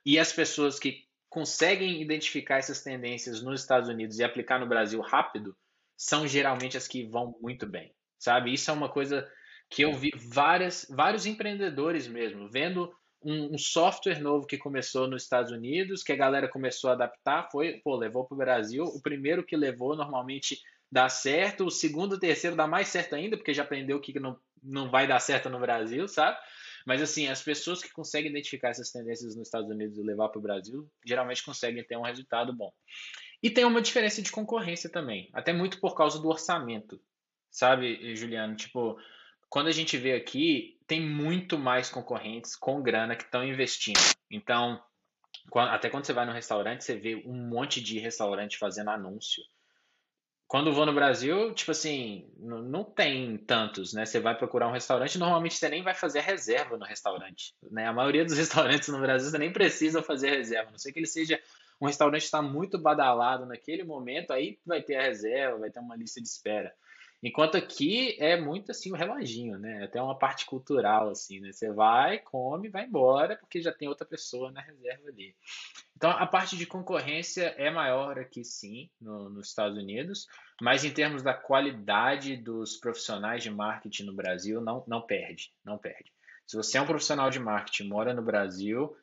E as pessoas que conseguem identificar essas tendências nos Estados Unidos e aplicar no Brasil rápido são geralmente as que vão muito bem sabe? Isso é uma coisa que eu vi várias, vários empreendedores mesmo, vendo um, um, software novo que começou nos Estados Unidos, que a galera começou a adaptar, foi, pô, levou para o Brasil. O primeiro que levou normalmente dá certo, o segundo, o terceiro dá mais certo ainda, porque já aprendeu que não, não vai dar certo no Brasil, sabe? Mas assim, as pessoas que conseguem identificar essas tendências nos Estados Unidos e levar para o Brasil, geralmente conseguem ter um resultado bom. E tem uma diferença de concorrência também, até muito por causa do orçamento. Sabe, Juliano? Tipo, quando a gente vê aqui, tem muito mais concorrentes com grana que estão investindo. Então, até quando você vai no restaurante, você vê um monte de restaurante fazendo anúncio. Quando vou no Brasil, tipo assim, não tem tantos, né? Você vai procurar um restaurante, normalmente você nem vai fazer reserva no restaurante, né? A maioria dos restaurantes no Brasil você nem precisa fazer reserva, a não sei que ele seja um restaurante está muito badalado naquele momento, aí vai ter a reserva, vai ter uma lista de espera. Enquanto aqui é muito assim o reloginho, né? Até uma parte cultural, assim, né? Você vai, come, vai embora, porque já tem outra pessoa na reserva ali. Então a parte de concorrência é maior aqui sim, no, nos Estados Unidos, mas em termos da qualidade dos profissionais de marketing no Brasil, não, não perde, não perde. Se você é um profissional de marketing, mora no Brasil,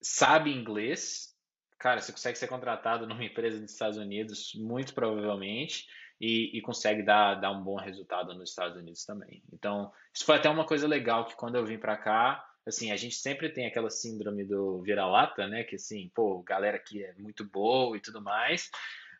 sabe inglês, cara, você consegue ser contratado numa empresa dos Estados Unidos, muito provavelmente e, e, consegue dar, dar um bom resultado nos Estados Unidos também. Então, isso foi até uma coisa legal que quando eu vim para cá, assim, a gente sempre tem aquela síndrome do vira-lata, né? Que assim, pô, galera aqui é muito boa e tudo mais,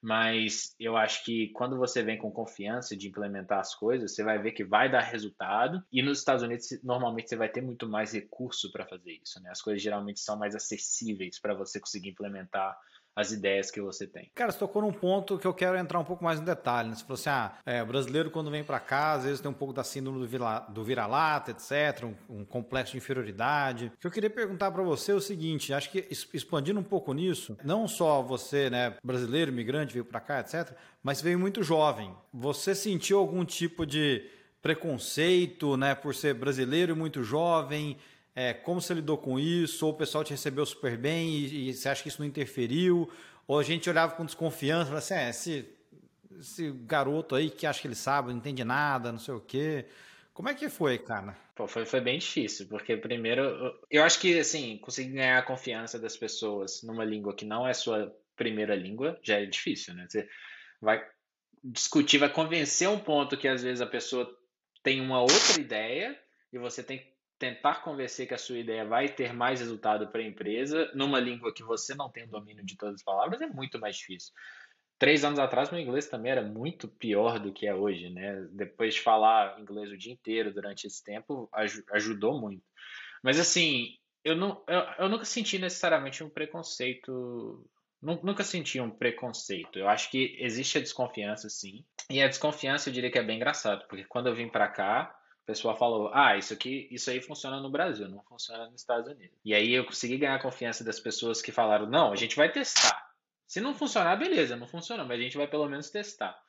mas eu acho que quando você vem com confiança de implementar as coisas, você vai ver que vai dar resultado. E nos Estados Unidos, normalmente você vai ter muito mais recurso para fazer isso, né? As coisas geralmente são mais acessíveis para você conseguir implementar as ideias que você tem. Cara, você tocou num ponto que eu quero entrar um pouco mais no detalhe. Né? Você falou assim, ah, é, o brasileiro quando vem para cá, às vezes tem um pouco da síndrome do vira-lata, etc., um, um, complexo de inferioridade. O que eu queria perguntar para você é o seguinte, acho que expandindo um pouco nisso, não só você, né, brasileiro, imigrante, veio para cá, etc., mas veio muito jovem. Você sentiu algum tipo de preconceito, né, por ser brasileiro e muito jovem? É, como você lidou com isso? Ou o pessoal te recebeu super bem e, e, você acha que isso não interferiu? Ou a gente olhava com desconfiança falava assim, é, esse, esse garoto aí que acha que ele sabe, não entende nada, não sei o quê. Como é que foi, cara? Pô, foi, foi bem difícil, porque primeiro, eu acho que, assim, conseguir ganhar a confiança das pessoas numa língua que não é sua primeira língua já é difícil, né? Você vai discutir, vai convencer um ponto que às vezes a pessoa tem uma outra ideia e você tem que tentar convencer que a sua ideia vai ter mais resultado para a empresa numa língua que você não tem o domínio de todas as palavras é muito mais difícil. Três anos atrás, meu inglês também era muito pior do que é hoje, né? Depois de falar inglês o dia inteiro durante esse tempo, ajudou muito. Mas assim, eu, não, eu, eu nunca senti necessariamente um preconceito Nunca senti um preconceito. Eu acho que existe a desconfiança, sim. E a desconfiança eu diria que é bem engraçado, porque quando eu vim para cá, o pessoal falou: ah, isso aqui, isso aí funciona no Brasil, não funciona nos Estados Unidos. E aí eu consegui ganhar a confiança das pessoas que falaram: não, a gente vai testar. Se não funcionar, beleza, não funcionou, mas a gente vai pelo menos testar.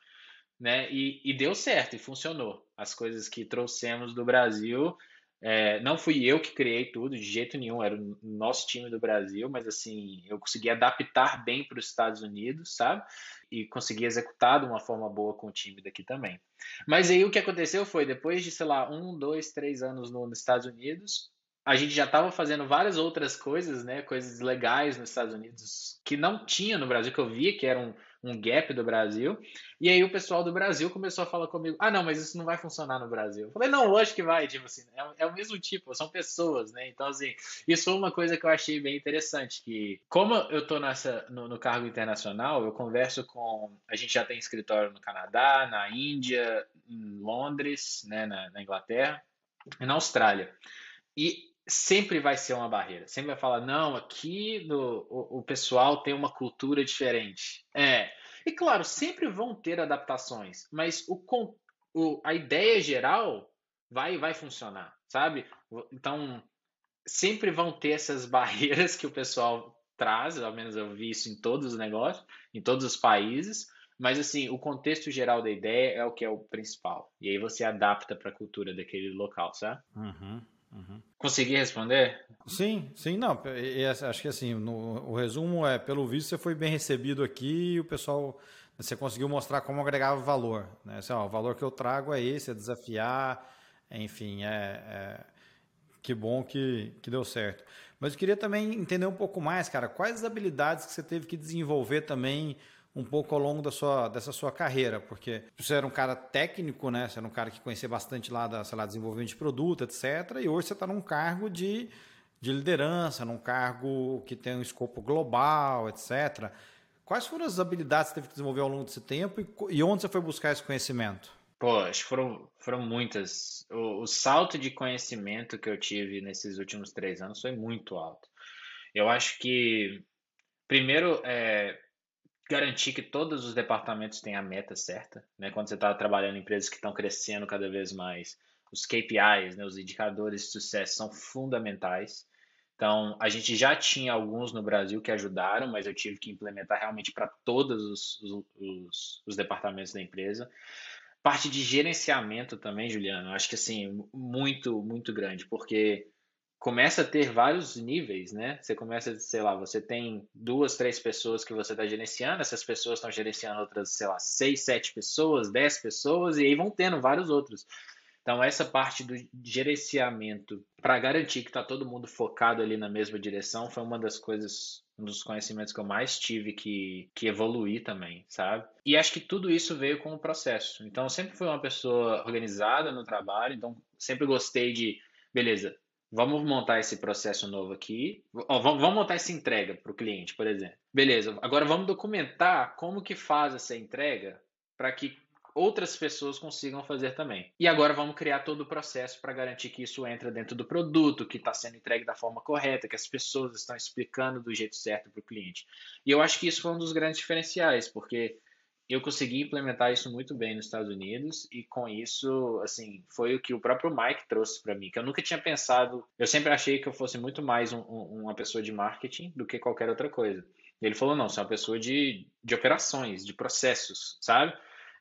Né? E, e deu certo, e funcionou. As coisas que trouxemos do Brasil é, não fui eu que criei tudo, de jeito nenhum, era o nosso time do Brasil, mas assim, eu consegui adaptar bem para os Estados Unidos, sabe? E consegui executar de uma forma boa com o time daqui também. Mas aí o que aconteceu foi, depois de, sei lá, um, dois, três anos no, nos Estados Unidos, a gente já estava fazendo várias outras coisas, né? Coisas legais nos Estados Unidos que não tinha no Brasil, que eu via que eram um gap do Brasil. E aí o pessoal do Brasil começou a falar comigo: ah, não, mas isso não vai funcionar no Brasil. Eu falei: não, lógico que vai, tipo assim, é, é, o mesmo tipo, são pessoas, né? Então, assim, isso foi uma coisa que eu achei bem interessante, que como eu tô nessa, no, no cargo internacional, eu converso com, a gente já tem escritório no Canadá, na Índia, em Londres, né, na, na Inglaterra e na Austrália. E sempre vai ser uma barreira. Sempre vai falar, não, aqui no, o, o pessoal tem uma cultura diferente. É. E claro, sempre vão ter adaptações, mas o, o, a ideia geral vai, vai funcionar, sabe? Então, sempre vão ter essas barreiras que o pessoal traz, ao menos eu vi isso em todos os negócios, em todos os países, mas assim, o contexto geral da ideia é o que é o principal. E aí você adapta para a cultura daquele local, sabe? Uhum. Uhum. Consegui responder? Sim, sim, não. Acho que assim, no, o resumo é, pelo visto, você foi bem recebido aqui e o pessoal, você conseguiu mostrar como agregava valor. Né? Assim, ó, o valor que eu trago é esse, é desafiar, enfim, é, é que bom que, que deu certo. Mas eu queria também entender um pouco mais, cara, quais as habilidades que você teve que desenvolver também um pouco ao longo da sua, dessa sua carreira, porque você era um cara técnico, né? Você era um cara que conhecia bastante lá da, sei lá, desenvolvimento de produto, etc. E hoje você está num cargo de, de liderança, num cargo que tem um escopo global, etc. Quais foram as habilidades que você teve que desenvolver ao longo desse tempo e, e onde você foi buscar esse conhecimento? Pô, acho que foram, foram muitas. O, o salto de conhecimento que eu tive nesses últimos três anos foi muito alto. Eu acho que, primeiro, é, garantir que todos os departamentos têm a meta certa, né? Quando você está trabalhando em empresas que estão crescendo cada vez mais, os KPIs, né, os indicadores de sucesso são fundamentais. Então, a gente já tinha alguns no Brasil que ajudaram, mas eu tive que implementar realmente para todos os, os, os, departamentos da empresa. Parte de gerenciamento também, Juliano, acho que assim, muito, muito grande, porque começa a ter vários níveis, né? Você começa, sei lá, você tem duas, três pessoas que você está gerenciando, essas pessoas estão gerenciando outras, sei lá, seis, sete pessoas, dez pessoas, e aí vão tendo vários outros. Então, essa parte do gerenciamento, para garantir que está todo mundo focado ali na mesma direção, foi uma das coisas, um dos conhecimentos que eu mais tive que, que evoluir também, sabe? E acho que tudo isso veio com o processo. Então, eu sempre fui uma pessoa organizada no trabalho, então sempre gostei de, beleza, Vamos montar esse processo novo aqui. Ó, vamos montar essa entrega para o cliente, por exemplo. Beleza. Agora vamos documentar como que faz essa entrega para que outras pessoas consigam fazer também. E agora vamos criar todo o processo para garantir que isso entra dentro do produto, que está sendo entregue da forma correta, que as pessoas estão explicando do jeito certo para o cliente. E eu acho que isso foi um dos grandes diferenciais, porque eu consegui implementar isso muito bem nos Estados Unidos e com isso, assim, foi o que o próprio Mike trouxe para mim, que eu nunca tinha pensado. Eu sempre achei que eu fosse muito mais um, um, uma pessoa de marketing do que qualquer outra coisa. E ele falou: não, você é uma pessoa de, de operações, de processos, sabe?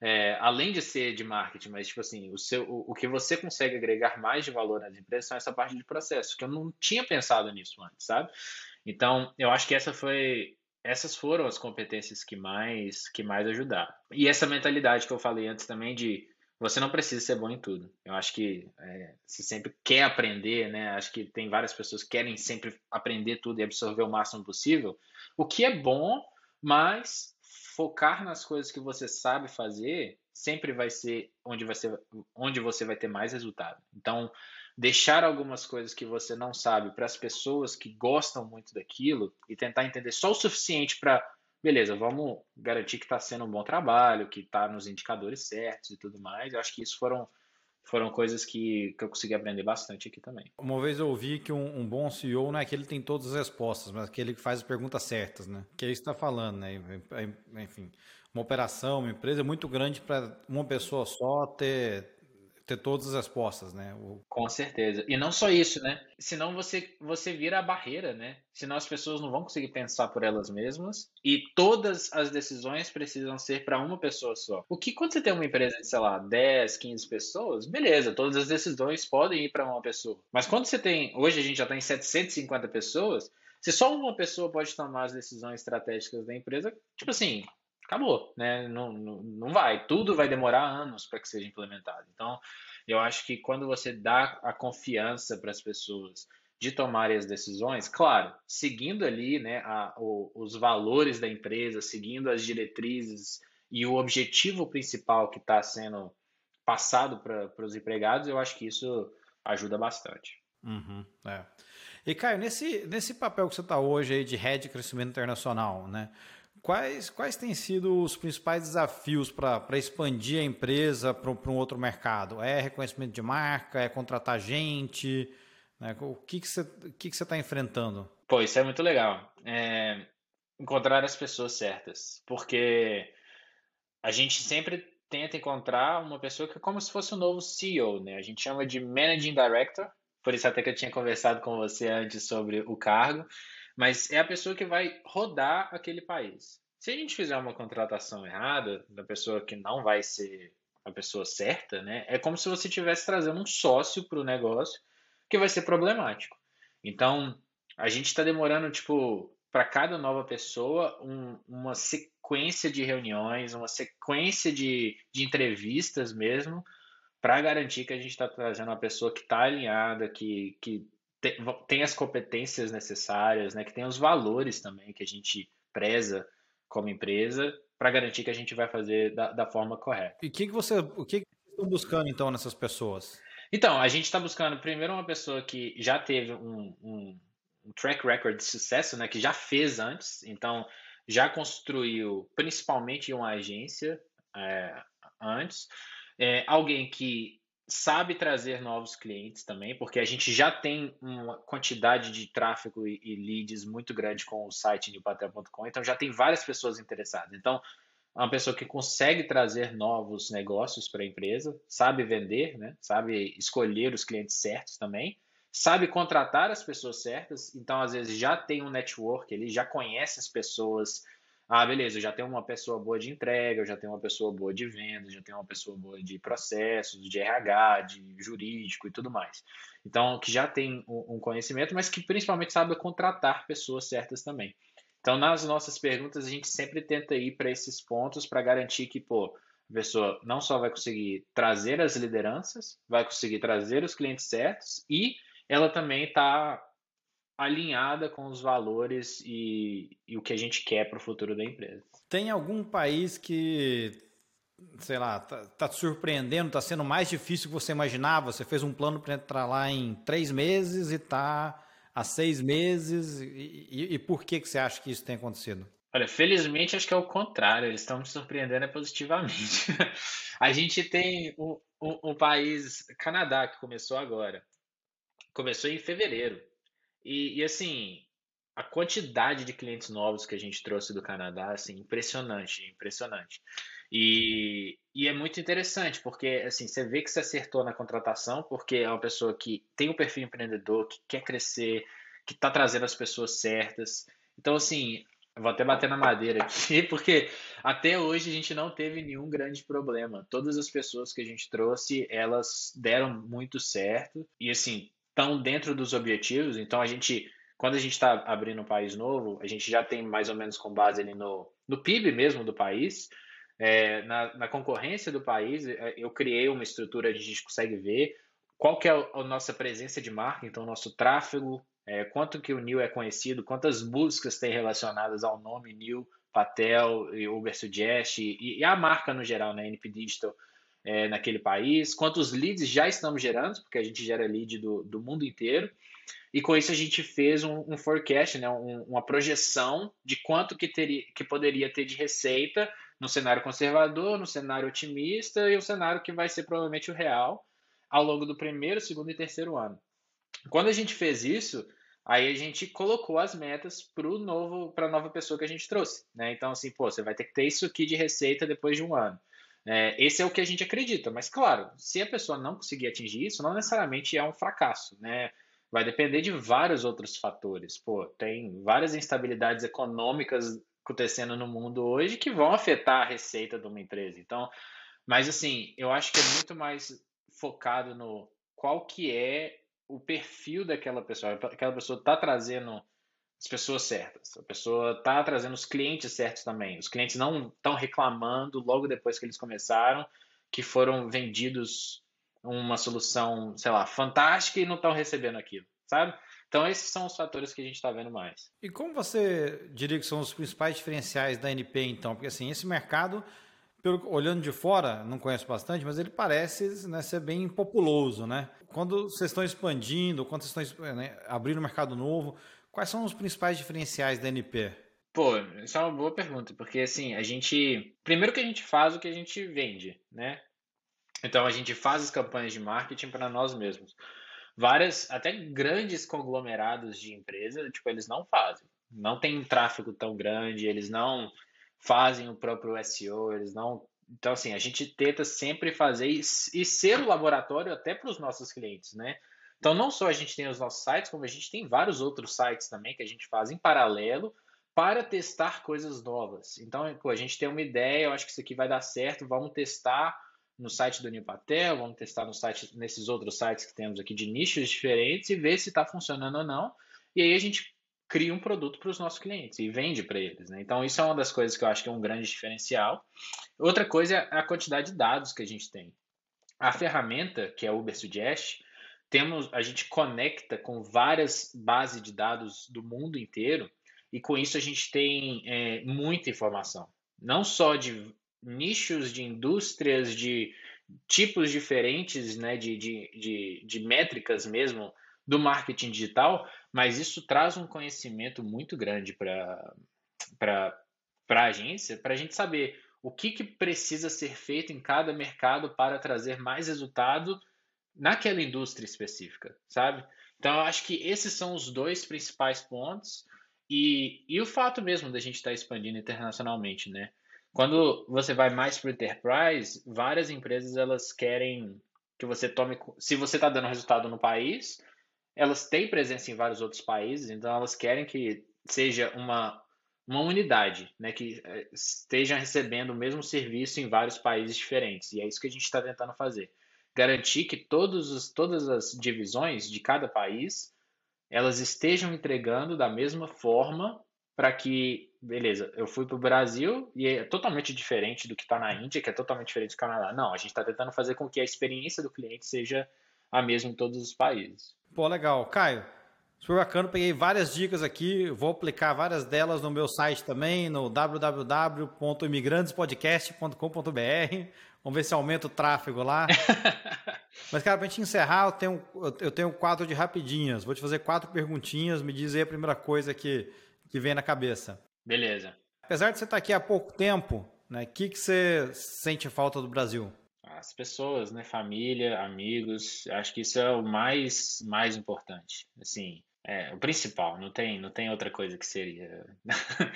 É, além de ser de marketing, mas tipo assim, o, seu, o, o, que você consegue agregar mais de valor nas empresas são essa parte de processo, que eu não tinha pensado nisso antes, sabe? Então, eu acho que essa foi essas foram as competências que mais que mais ajudaram. E essa mentalidade que eu falei antes também de você não precisa ser bom em tudo. Eu acho que é, você sempre quer aprender, né? Acho que tem várias pessoas que querem sempre aprender tudo e absorver o máximo possível. O que é bom, mas focar nas coisas que você sabe fazer sempre vai ser onde, vai ser, onde você vai ter mais resultado. Então, deixar algumas coisas que você não sabe para as pessoas que gostam muito daquilo e tentar entender só o suficiente para, beleza, vamos garantir que está sendo um bom trabalho, que está nos indicadores certos e tudo mais. Eu acho que isso foram foram coisas que, que eu consegui aprender bastante aqui também. Uma vez eu ouvi que um, um, bom CEO não é aquele que tem todas as respostas, mas aquele que faz as perguntas certas, né? Que é isso que está falando, né? Enfim, uma operação, uma empresa é muito grande para uma pessoa só ter ter todas as respostas, né? O... Com certeza. E não só isso, né? Senão você, você vira a barreira, né? Senão as pessoas não vão conseguir pensar por elas mesmas e todas as decisões precisam ser para uma pessoa só. O que quando você tem uma empresa de, sei lá, 10, 15 pessoas, beleza, todas as decisões podem ir para uma pessoa. Mas quando você tem, hoje a gente já está em 750 pessoas, se só uma pessoa pode tomar as decisões estratégicas da empresa, tipo assim, acabou, né? Não, não, não vai. Tudo vai demorar anos para que seja implementado. Então, eu acho que quando você dá a confiança para as pessoas de tomarem as decisões, claro, seguindo ali né, a, o, os valores da empresa, seguindo as diretrizes e o objetivo principal que está sendo passado para os empregados, eu acho que isso ajuda bastante. Uhum, é. E Caio, nesse, nesse papel que você está hoje aí de head de crescimento internacional, né? Quais, quais têm sido os principais desafios para expandir a empresa para um outro mercado? É reconhecimento de marca? É contratar gente? Né? O que, você está que que tá enfrentando? Pô, isso é muito legal. É encontrar as pessoas certas. Porque a gente sempre tenta encontrar uma pessoa que é como se fosse o um novo CEO, né? A gente chama de Managing Director, por isso até que eu tinha conversado com você antes sobre o cargo, mas é a pessoa que vai rodar aquele país. Se a gente fizer uma contratação errada, da pessoa que não vai ser a pessoa certa, né? É como se você estivesse trazendo um sócio para o negócio que vai ser problemático. Então, a gente está demorando, tipo, para cada nova pessoa, um, uma sequência de reuniões, uma sequência de, de entrevistas mesmo, para garantir que a gente está trazendo uma pessoa que está alinhada, que, que tem, tem, as competências necessárias, né, que tem os valores também que a gente preza como empresa, para garantir que a gente vai fazer da, da forma correta. E que que você, o que, que vocês estão buscando então nessas pessoas? Então, a gente está buscando primeiro uma pessoa que já teve um, um, um track record de sucesso, né, que já fez antes, então já construiu principalmente uma agência é, antes é, alguém que sabe trazer novos clientes também, porque a gente já tem uma quantidade de tráfego e, e leads muito grande com o site newpatel.com, então já tem várias pessoas interessadas. Então, é uma pessoa que consegue trazer novos negócios para a empresa, sabe vender, né? sabe escolher os clientes certos também, sabe contratar as pessoas certas, então às vezes já tem um network, ele já conhece as pessoas ah, beleza, eu já tenho uma pessoa boa de entrega, eu já tenho uma pessoa boa de venda, já tenho uma pessoa boa de processos, de RH, de jurídico e tudo mais. Então, que já tem um conhecimento, mas que principalmente sabe contratar pessoas certas também. Então, nas nossas perguntas, a gente sempre tenta ir para esses pontos para garantir que, pô, a pessoa não só vai conseguir trazer as lideranças, vai conseguir trazer os clientes certos e ela também está alinhada com os valores e, e o que a gente quer para o futuro da empresa. Tem algum país que, sei lá, tá, tá te surpreendendo, tá sendo mais difícil que você imaginava? Você fez um plano para entrar lá em três meses e tá há seis meses. E, e, e, por que, que você acha que isso tem acontecido? Olha, felizmente acho que é o contrário, eles estão me surpreendendo positivamente. a gente tem um, um, um país, Canadá, que começou agora. Começou em fevereiro. E, e, assim, a quantidade de clientes novos que a gente trouxe do Canadá, assim, impressionante, impressionante. E, e é muito interessante, porque assim, você vê que você acertou na contratação, porque é uma pessoa que tem um perfil empreendedor, que quer crescer, que está trazendo as pessoas certas. Então, assim, vou até bater na madeira aqui, porque até hoje a gente não teve nenhum grande problema. Todas as pessoas que a gente trouxe, elas deram muito certo. E assim, estão dentro dos objetivos. Então, a gente, quando a gente está abrindo um país novo, a gente já tem mais ou menos com base ali no, no PIB mesmo do país, é, na, na, concorrência do país, é, eu criei uma estrutura onde a gente consegue ver qual que é a nossa presença de marca, então, nosso tráfego, é, quanto que o New é conhecido, quantas buscas tem relacionadas ao nome New, Patel, Uber Suggest, e, e a marca no geral, né, NP Digital, é, naquele país, quantos leads já estamos gerando, porque a gente gera lead do, do mundo inteiro, e com isso a gente fez um, um forecast, né, um, uma projeção de quanto que, teria, que poderia ter de receita no cenário conservador, no cenário otimista e o cenário que vai ser provavelmente o real ao longo do primeiro, segundo e terceiro ano. Quando a gente fez isso, aí a gente colocou as metas para a nova pessoa que a gente trouxe, né? Então assim, pô, você vai ter que ter isso aqui de receita depois de um ano. É, esse é o que a gente acredita, mas claro, se a pessoa não conseguir atingir isso, não necessariamente é um fracasso, né? Vai depender de vários outros fatores. Pô, tem várias instabilidades econômicas acontecendo no mundo hoje que vão afetar a receita de uma empresa. Então, mas assim, eu acho que é muito mais focado no qual que é o perfil daquela pessoa. Aquela pessoa está trazendo as pessoas certas. A pessoa está trazendo os clientes certos também. Os clientes não estão reclamando logo depois que eles começaram que foram vendidos uma solução, sei lá, fantástica e não estão recebendo aquilo, sabe? Então, esses são os fatores que a gente está vendo mais. E como você diria que são os principais diferenciais da NP, então? Porque, assim, esse mercado, pelo, olhando de fora, não conheço bastante, mas ele parece né, ser bem populoso, né? Quando vocês estão expandindo, quando vocês estão né, abrindo um mercado novo, quais são os principais diferenciais da NP? Pô, isso é uma boa pergunta, porque, assim, a gente... Primeiro que a gente faz o que a gente vende, né? Então, a gente faz as campanhas de marketing para nós mesmos várias, até grandes conglomerados de empresa, tipo, eles não fazem. Não tem tráfego tão grande, eles não fazem o próprio SEO, eles não. Então, assim, a gente tenta sempre fazer e ser o laboratório até para os nossos clientes, né? Então, não só a gente tem os nossos sites, como a gente tem vários outros sites também que a gente faz em paralelo para testar coisas novas. Então, a gente tem uma ideia, eu acho que isso aqui vai dar certo, vamos testar no site do Nipatel, vamos testar no site, nesses outros sites que temos aqui de nichos diferentes e ver se está funcionando ou não. E aí a gente cria um produto para os nossos clientes e vende para eles. Né? Então, isso é uma das coisas que eu acho que é um grande diferencial. Outra coisa é a quantidade de dados que a gente tem. A ferramenta, que é o Uber Suggest, temos, a gente conecta com várias bases de dados do mundo inteiro e com isso a gente tem é, muita informação. Não só de nichos de indústrias, de tipos diferentes né, de, de, de, de métricas mesmo do marketing digital, mas isso traz um conhecimento muito grande para a agência, para a gente saber o que, que precisa ser feito em cada mercado para trazer mais resultado naquela indústria específica, sabe? Então, eu acho que esses são os dois principais pontos e, e o fato mesmo da gente estar tá expandindo internacionalmente, né? Quando você vai mais para o enterprise, várias empresas elas querem que você tome. Se você está dando resultado no país, elas têm presença em vários outros países, então elas querem que seja uma, uma unidade, né, que eh, esteja recebendo o mesmo serviço em vários países diferentes. E é isso que a gente está tentando fazer. Garantir que todos os, todas as divisões de cada país elas estejam entregando da mesma forma para que, beleza, eu fui para o Brasil e é totalmente diferente do que está na Índia, que é totalmente diferente do Canadá. Não, a gente está tentando fazer com que a experiência do cliente seja a mesma em todos os países. Pô, legal. Caio, super bacana, peguei várias dicas aqui, vou aplicar várias delas no meu site também, no www.imigrantespodcast.com.br. Vamos ver se aumenta o tráfego lá. Mas, cara, para a gente encerrar, eu tenho, eu tenho um quadro de rapidinhas. Vou te fazer quatro perguntinhas, me diz aí a primeira coisa que que vem na cabeça. Beleza. Apesar de você estar aqui há pouco tempo, né, o que, que você sente falta do Brasil? As pessoas, né, família, amigos, acho que isso é o mais, mais importante. Assim, é o principal, não tem, não tem outra coisa que seria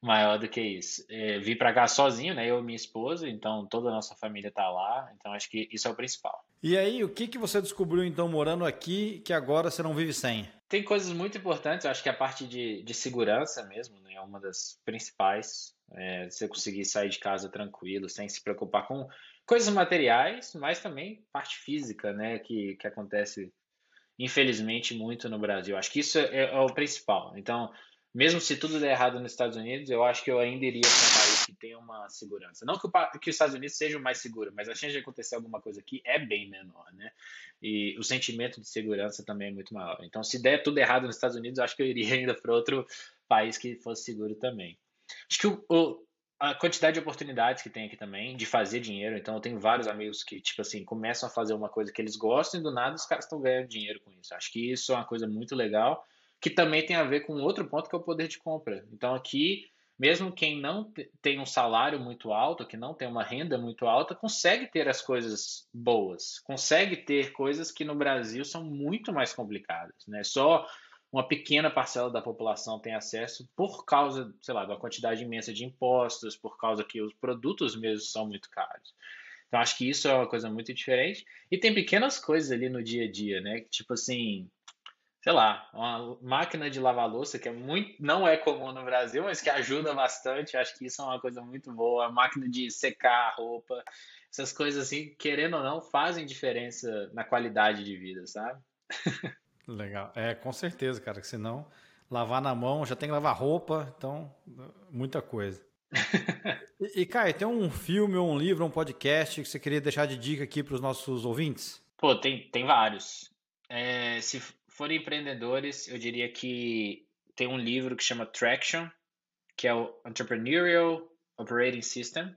maior do que isso. É, vim para cá sozinho, né, eu e minha esposa, então toda a nossa família está lá, então acho que isso é o principal. E aí, o que, que você descobriu então morando aqui que agora você não vive sem? Tem coisas muito importantes, eu acho que a parte de, de segurança mesmo né, é uma das principais. É, você conseguir sair de casa tranquilo, sem se preocupar com coisas materiais, mas também parte física, né, que, que acontece infelizmente muito no Brasil. Acho que isso é, é o principal. Então, mesmo se tudo der errado nos Estados Unidos, eu acho que eu ainda iria para um país que tenha uma segurança. Não que, o, que os Estados Unidos sejam mais seguros, mas a chance de acontecer alguma coisa aqui é bem menor, né? E o sentimento de segurança também é muito maior. Então, se der tudo errado nos Estados Unidos, eu acho que eu iria ainda para outro país que fosse seguro também. Acho que o, o, a quantidade de oportunidades que tem aqui também de fazer dinheiro. Então, eu tenho vários amigos que, tipo assim, começam a fazer uma coisa que eles gostam e do nada os caras estão ganhando dinheiro com isso. Acho que isso é uma coisa muito legal que também tem a ver com outro ponto que é o poder de compra. Então aqui, mesmo quem não tem um salário muito alto, que não tem uma renda muito alta, consegue ter as coisas boas, consegue ter coisas que no Brasil são muito mais complicadas, né? Só uma pequena parcela da população tem acesso por causa, sei lá, da quantidade imensa de impostos, por causa que os produtos mesmo são muito caros. Então acho que isso é uma coisa muito diferente. E tem pequenas coisas ali no dia a dia, né? Tipo assim, sei lá, uma máquina de lavar louça que é muito, não é comum no Brasil, mas que ajuda bastante. Acho que isso é uma coisa muito boa. A máquina de secar a roupa, essas coisas assim, querendo ou não, fazem diferença na qualidade de vida, sabe? Legal. É, com certeza, cara, que senão lavar na mão, já tem que lavar roupa, então muita coisa. e, e Caio, tem um filme, um livro, um podcast que você queria deixar de dica aqui para os nossos ouvintes? Pô, tem, tem vários. É, se forem empreendedores, eu diria que tem um livro que chama Traction, que é o Entrepreneurial Operating System.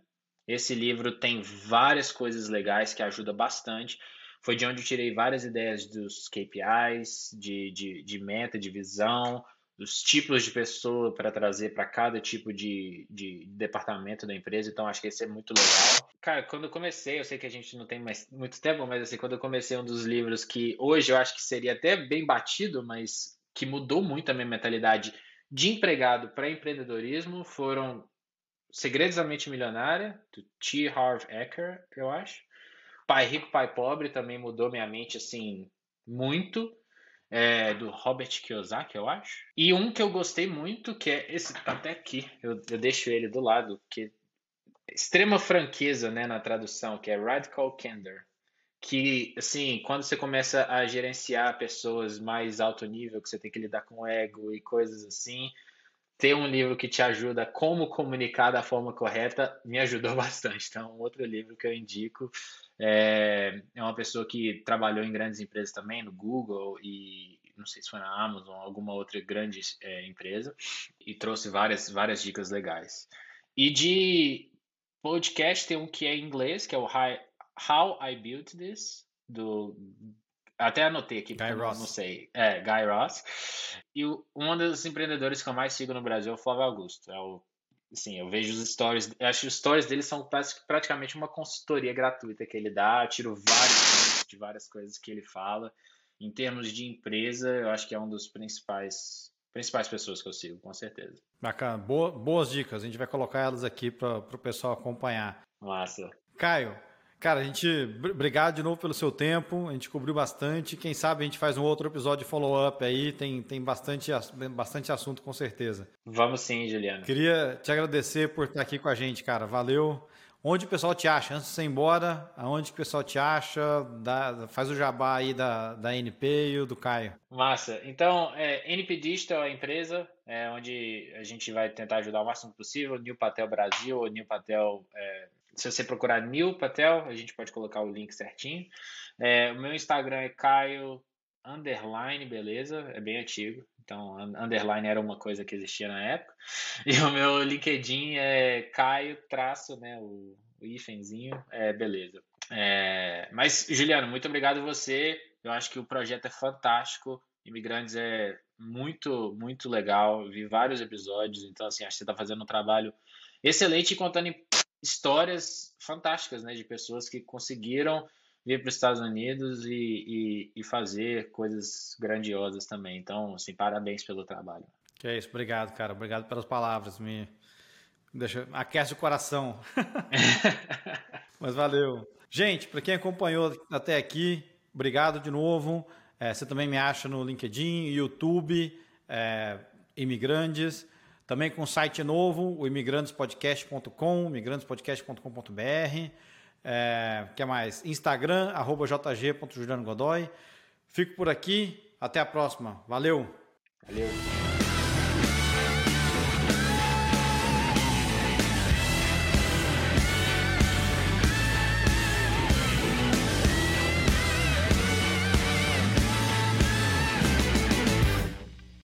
Esse livro tem várias coisas legais que ajuda bastante. Foi de onde eu tirei várias ideias dos KPIs, de, de, de meta, de visão, dos tipos de pessoa para trazer para cada tipo de, de departamento da empresa. Então, acho que esse é muito legal. Cara, quando eu comecei, eu sei que a gente não tem mais muito tempo, mas assim, quando eu comecei um dos livros que hoje eu acho que seria até bem batido, mas que mudou muito a minha mentalidade de empregado para empreendedorismo, foram Segredos da Mente Milionária, do T. Harv Eker, eu acho. Pai Rico, Pai Pobre também mudou minha mente, assim, muito. É, do Robert Kiyosaki, eu acho. E um que eu gostei muito, que é esse, tá até aqui, eu, eu deixo ele do lado, que é extrema franqueza, né, na tradução, que é Radical Candor. Que, assim, quando você começa a gerenciar pessoas mais alto nível, que você tem que lidar com ego e coisas assim, ter um livro que te ajuda como comunicar da forma correta me ajudou bastante. Então, outro livro que eu indico é, é uma pessoa que trabalhou em grandes empresas também, no Google e não sei se foi na Amazon, alguma outra grande é, empresa, e trouxe várias, várias dicas legais. E de podcast tem um que é em inglês, que é o How I Built This, do até anotei aqui, Guy Ross. não sei. É, Guy Ross. E um dos empreendedores que eu mais sigo no Brasil é o Flávio Augusto. É o, assim, eu vejo os stories, acho que os stories dele são praticamente uma consultoria gratuita que ele dá. Eu tiro vários de várias coisas que ele fala. Em termos de empresa, eu acho que é um dos principais principais pessoas que eu sigo, com certeza. Bacana, Boa, boas dicas. A gente vai colocar elas aqui para o pessoal acompanhar. Massa. Caio, Cara, a gente. Obrigado de novo pelo seu tempo. A gente cobriu bastante. Quem sabe a gente faz um outro episódio de follow-up aí. Tem, tem bastante, bastante assunto, com certeza. Vamos sim, Juliano. Queria te agradecer por estar aqui com a gente, cara. Valeu. Onde o pessoal te acha? Antes de você ir embora, aonde o pessoal te acha? Dá, faz o jabá aí da, da NP e do Caio. Massa. Então, é, NP Digital é a empresa é, onde a gente vai tentar ajudar o máximo possível. New Patel Brasil ou New Patel é, se você procurar Neil Patel, a gente pode colocar o link certinho. É, o meu Instagram é Caio underline, beleza? É bem antigo. Então, underline era uma coisa que existia na época. E o meu LinkedIn é Caio traço, né? O, o ifenzinho, é beleza. É, mas, Juliano, muito obrigado a você. Eu acho que o projeto é fantástico. Imigrantes é muito, muito legal. Vi vários episódios, então, assim, acho que você está fazendo um trabalho excelente contando histórias fantásticas, né, de pessoas que conseguiram vir para os Estados Unidos e, e, e, fazer coisas grandiosas também. Então, assim, parabéns pelo trabalho. Que é isso, obrigado, cara. Obrigado pelas palavras. Me deixa aquece o coração. Mas valeu. Gente, para quem acompanhou até aqui, obrigado de novo. É, você também me acha no LinkedIn, YouTube, é, Imigrantes. Também com site novo, o imigrantespodcast.com, imigrantespodcast.com.br. É, que mais? Instagram, arroba. Fico por aqui. Até a próxima. Valeu! Valeu!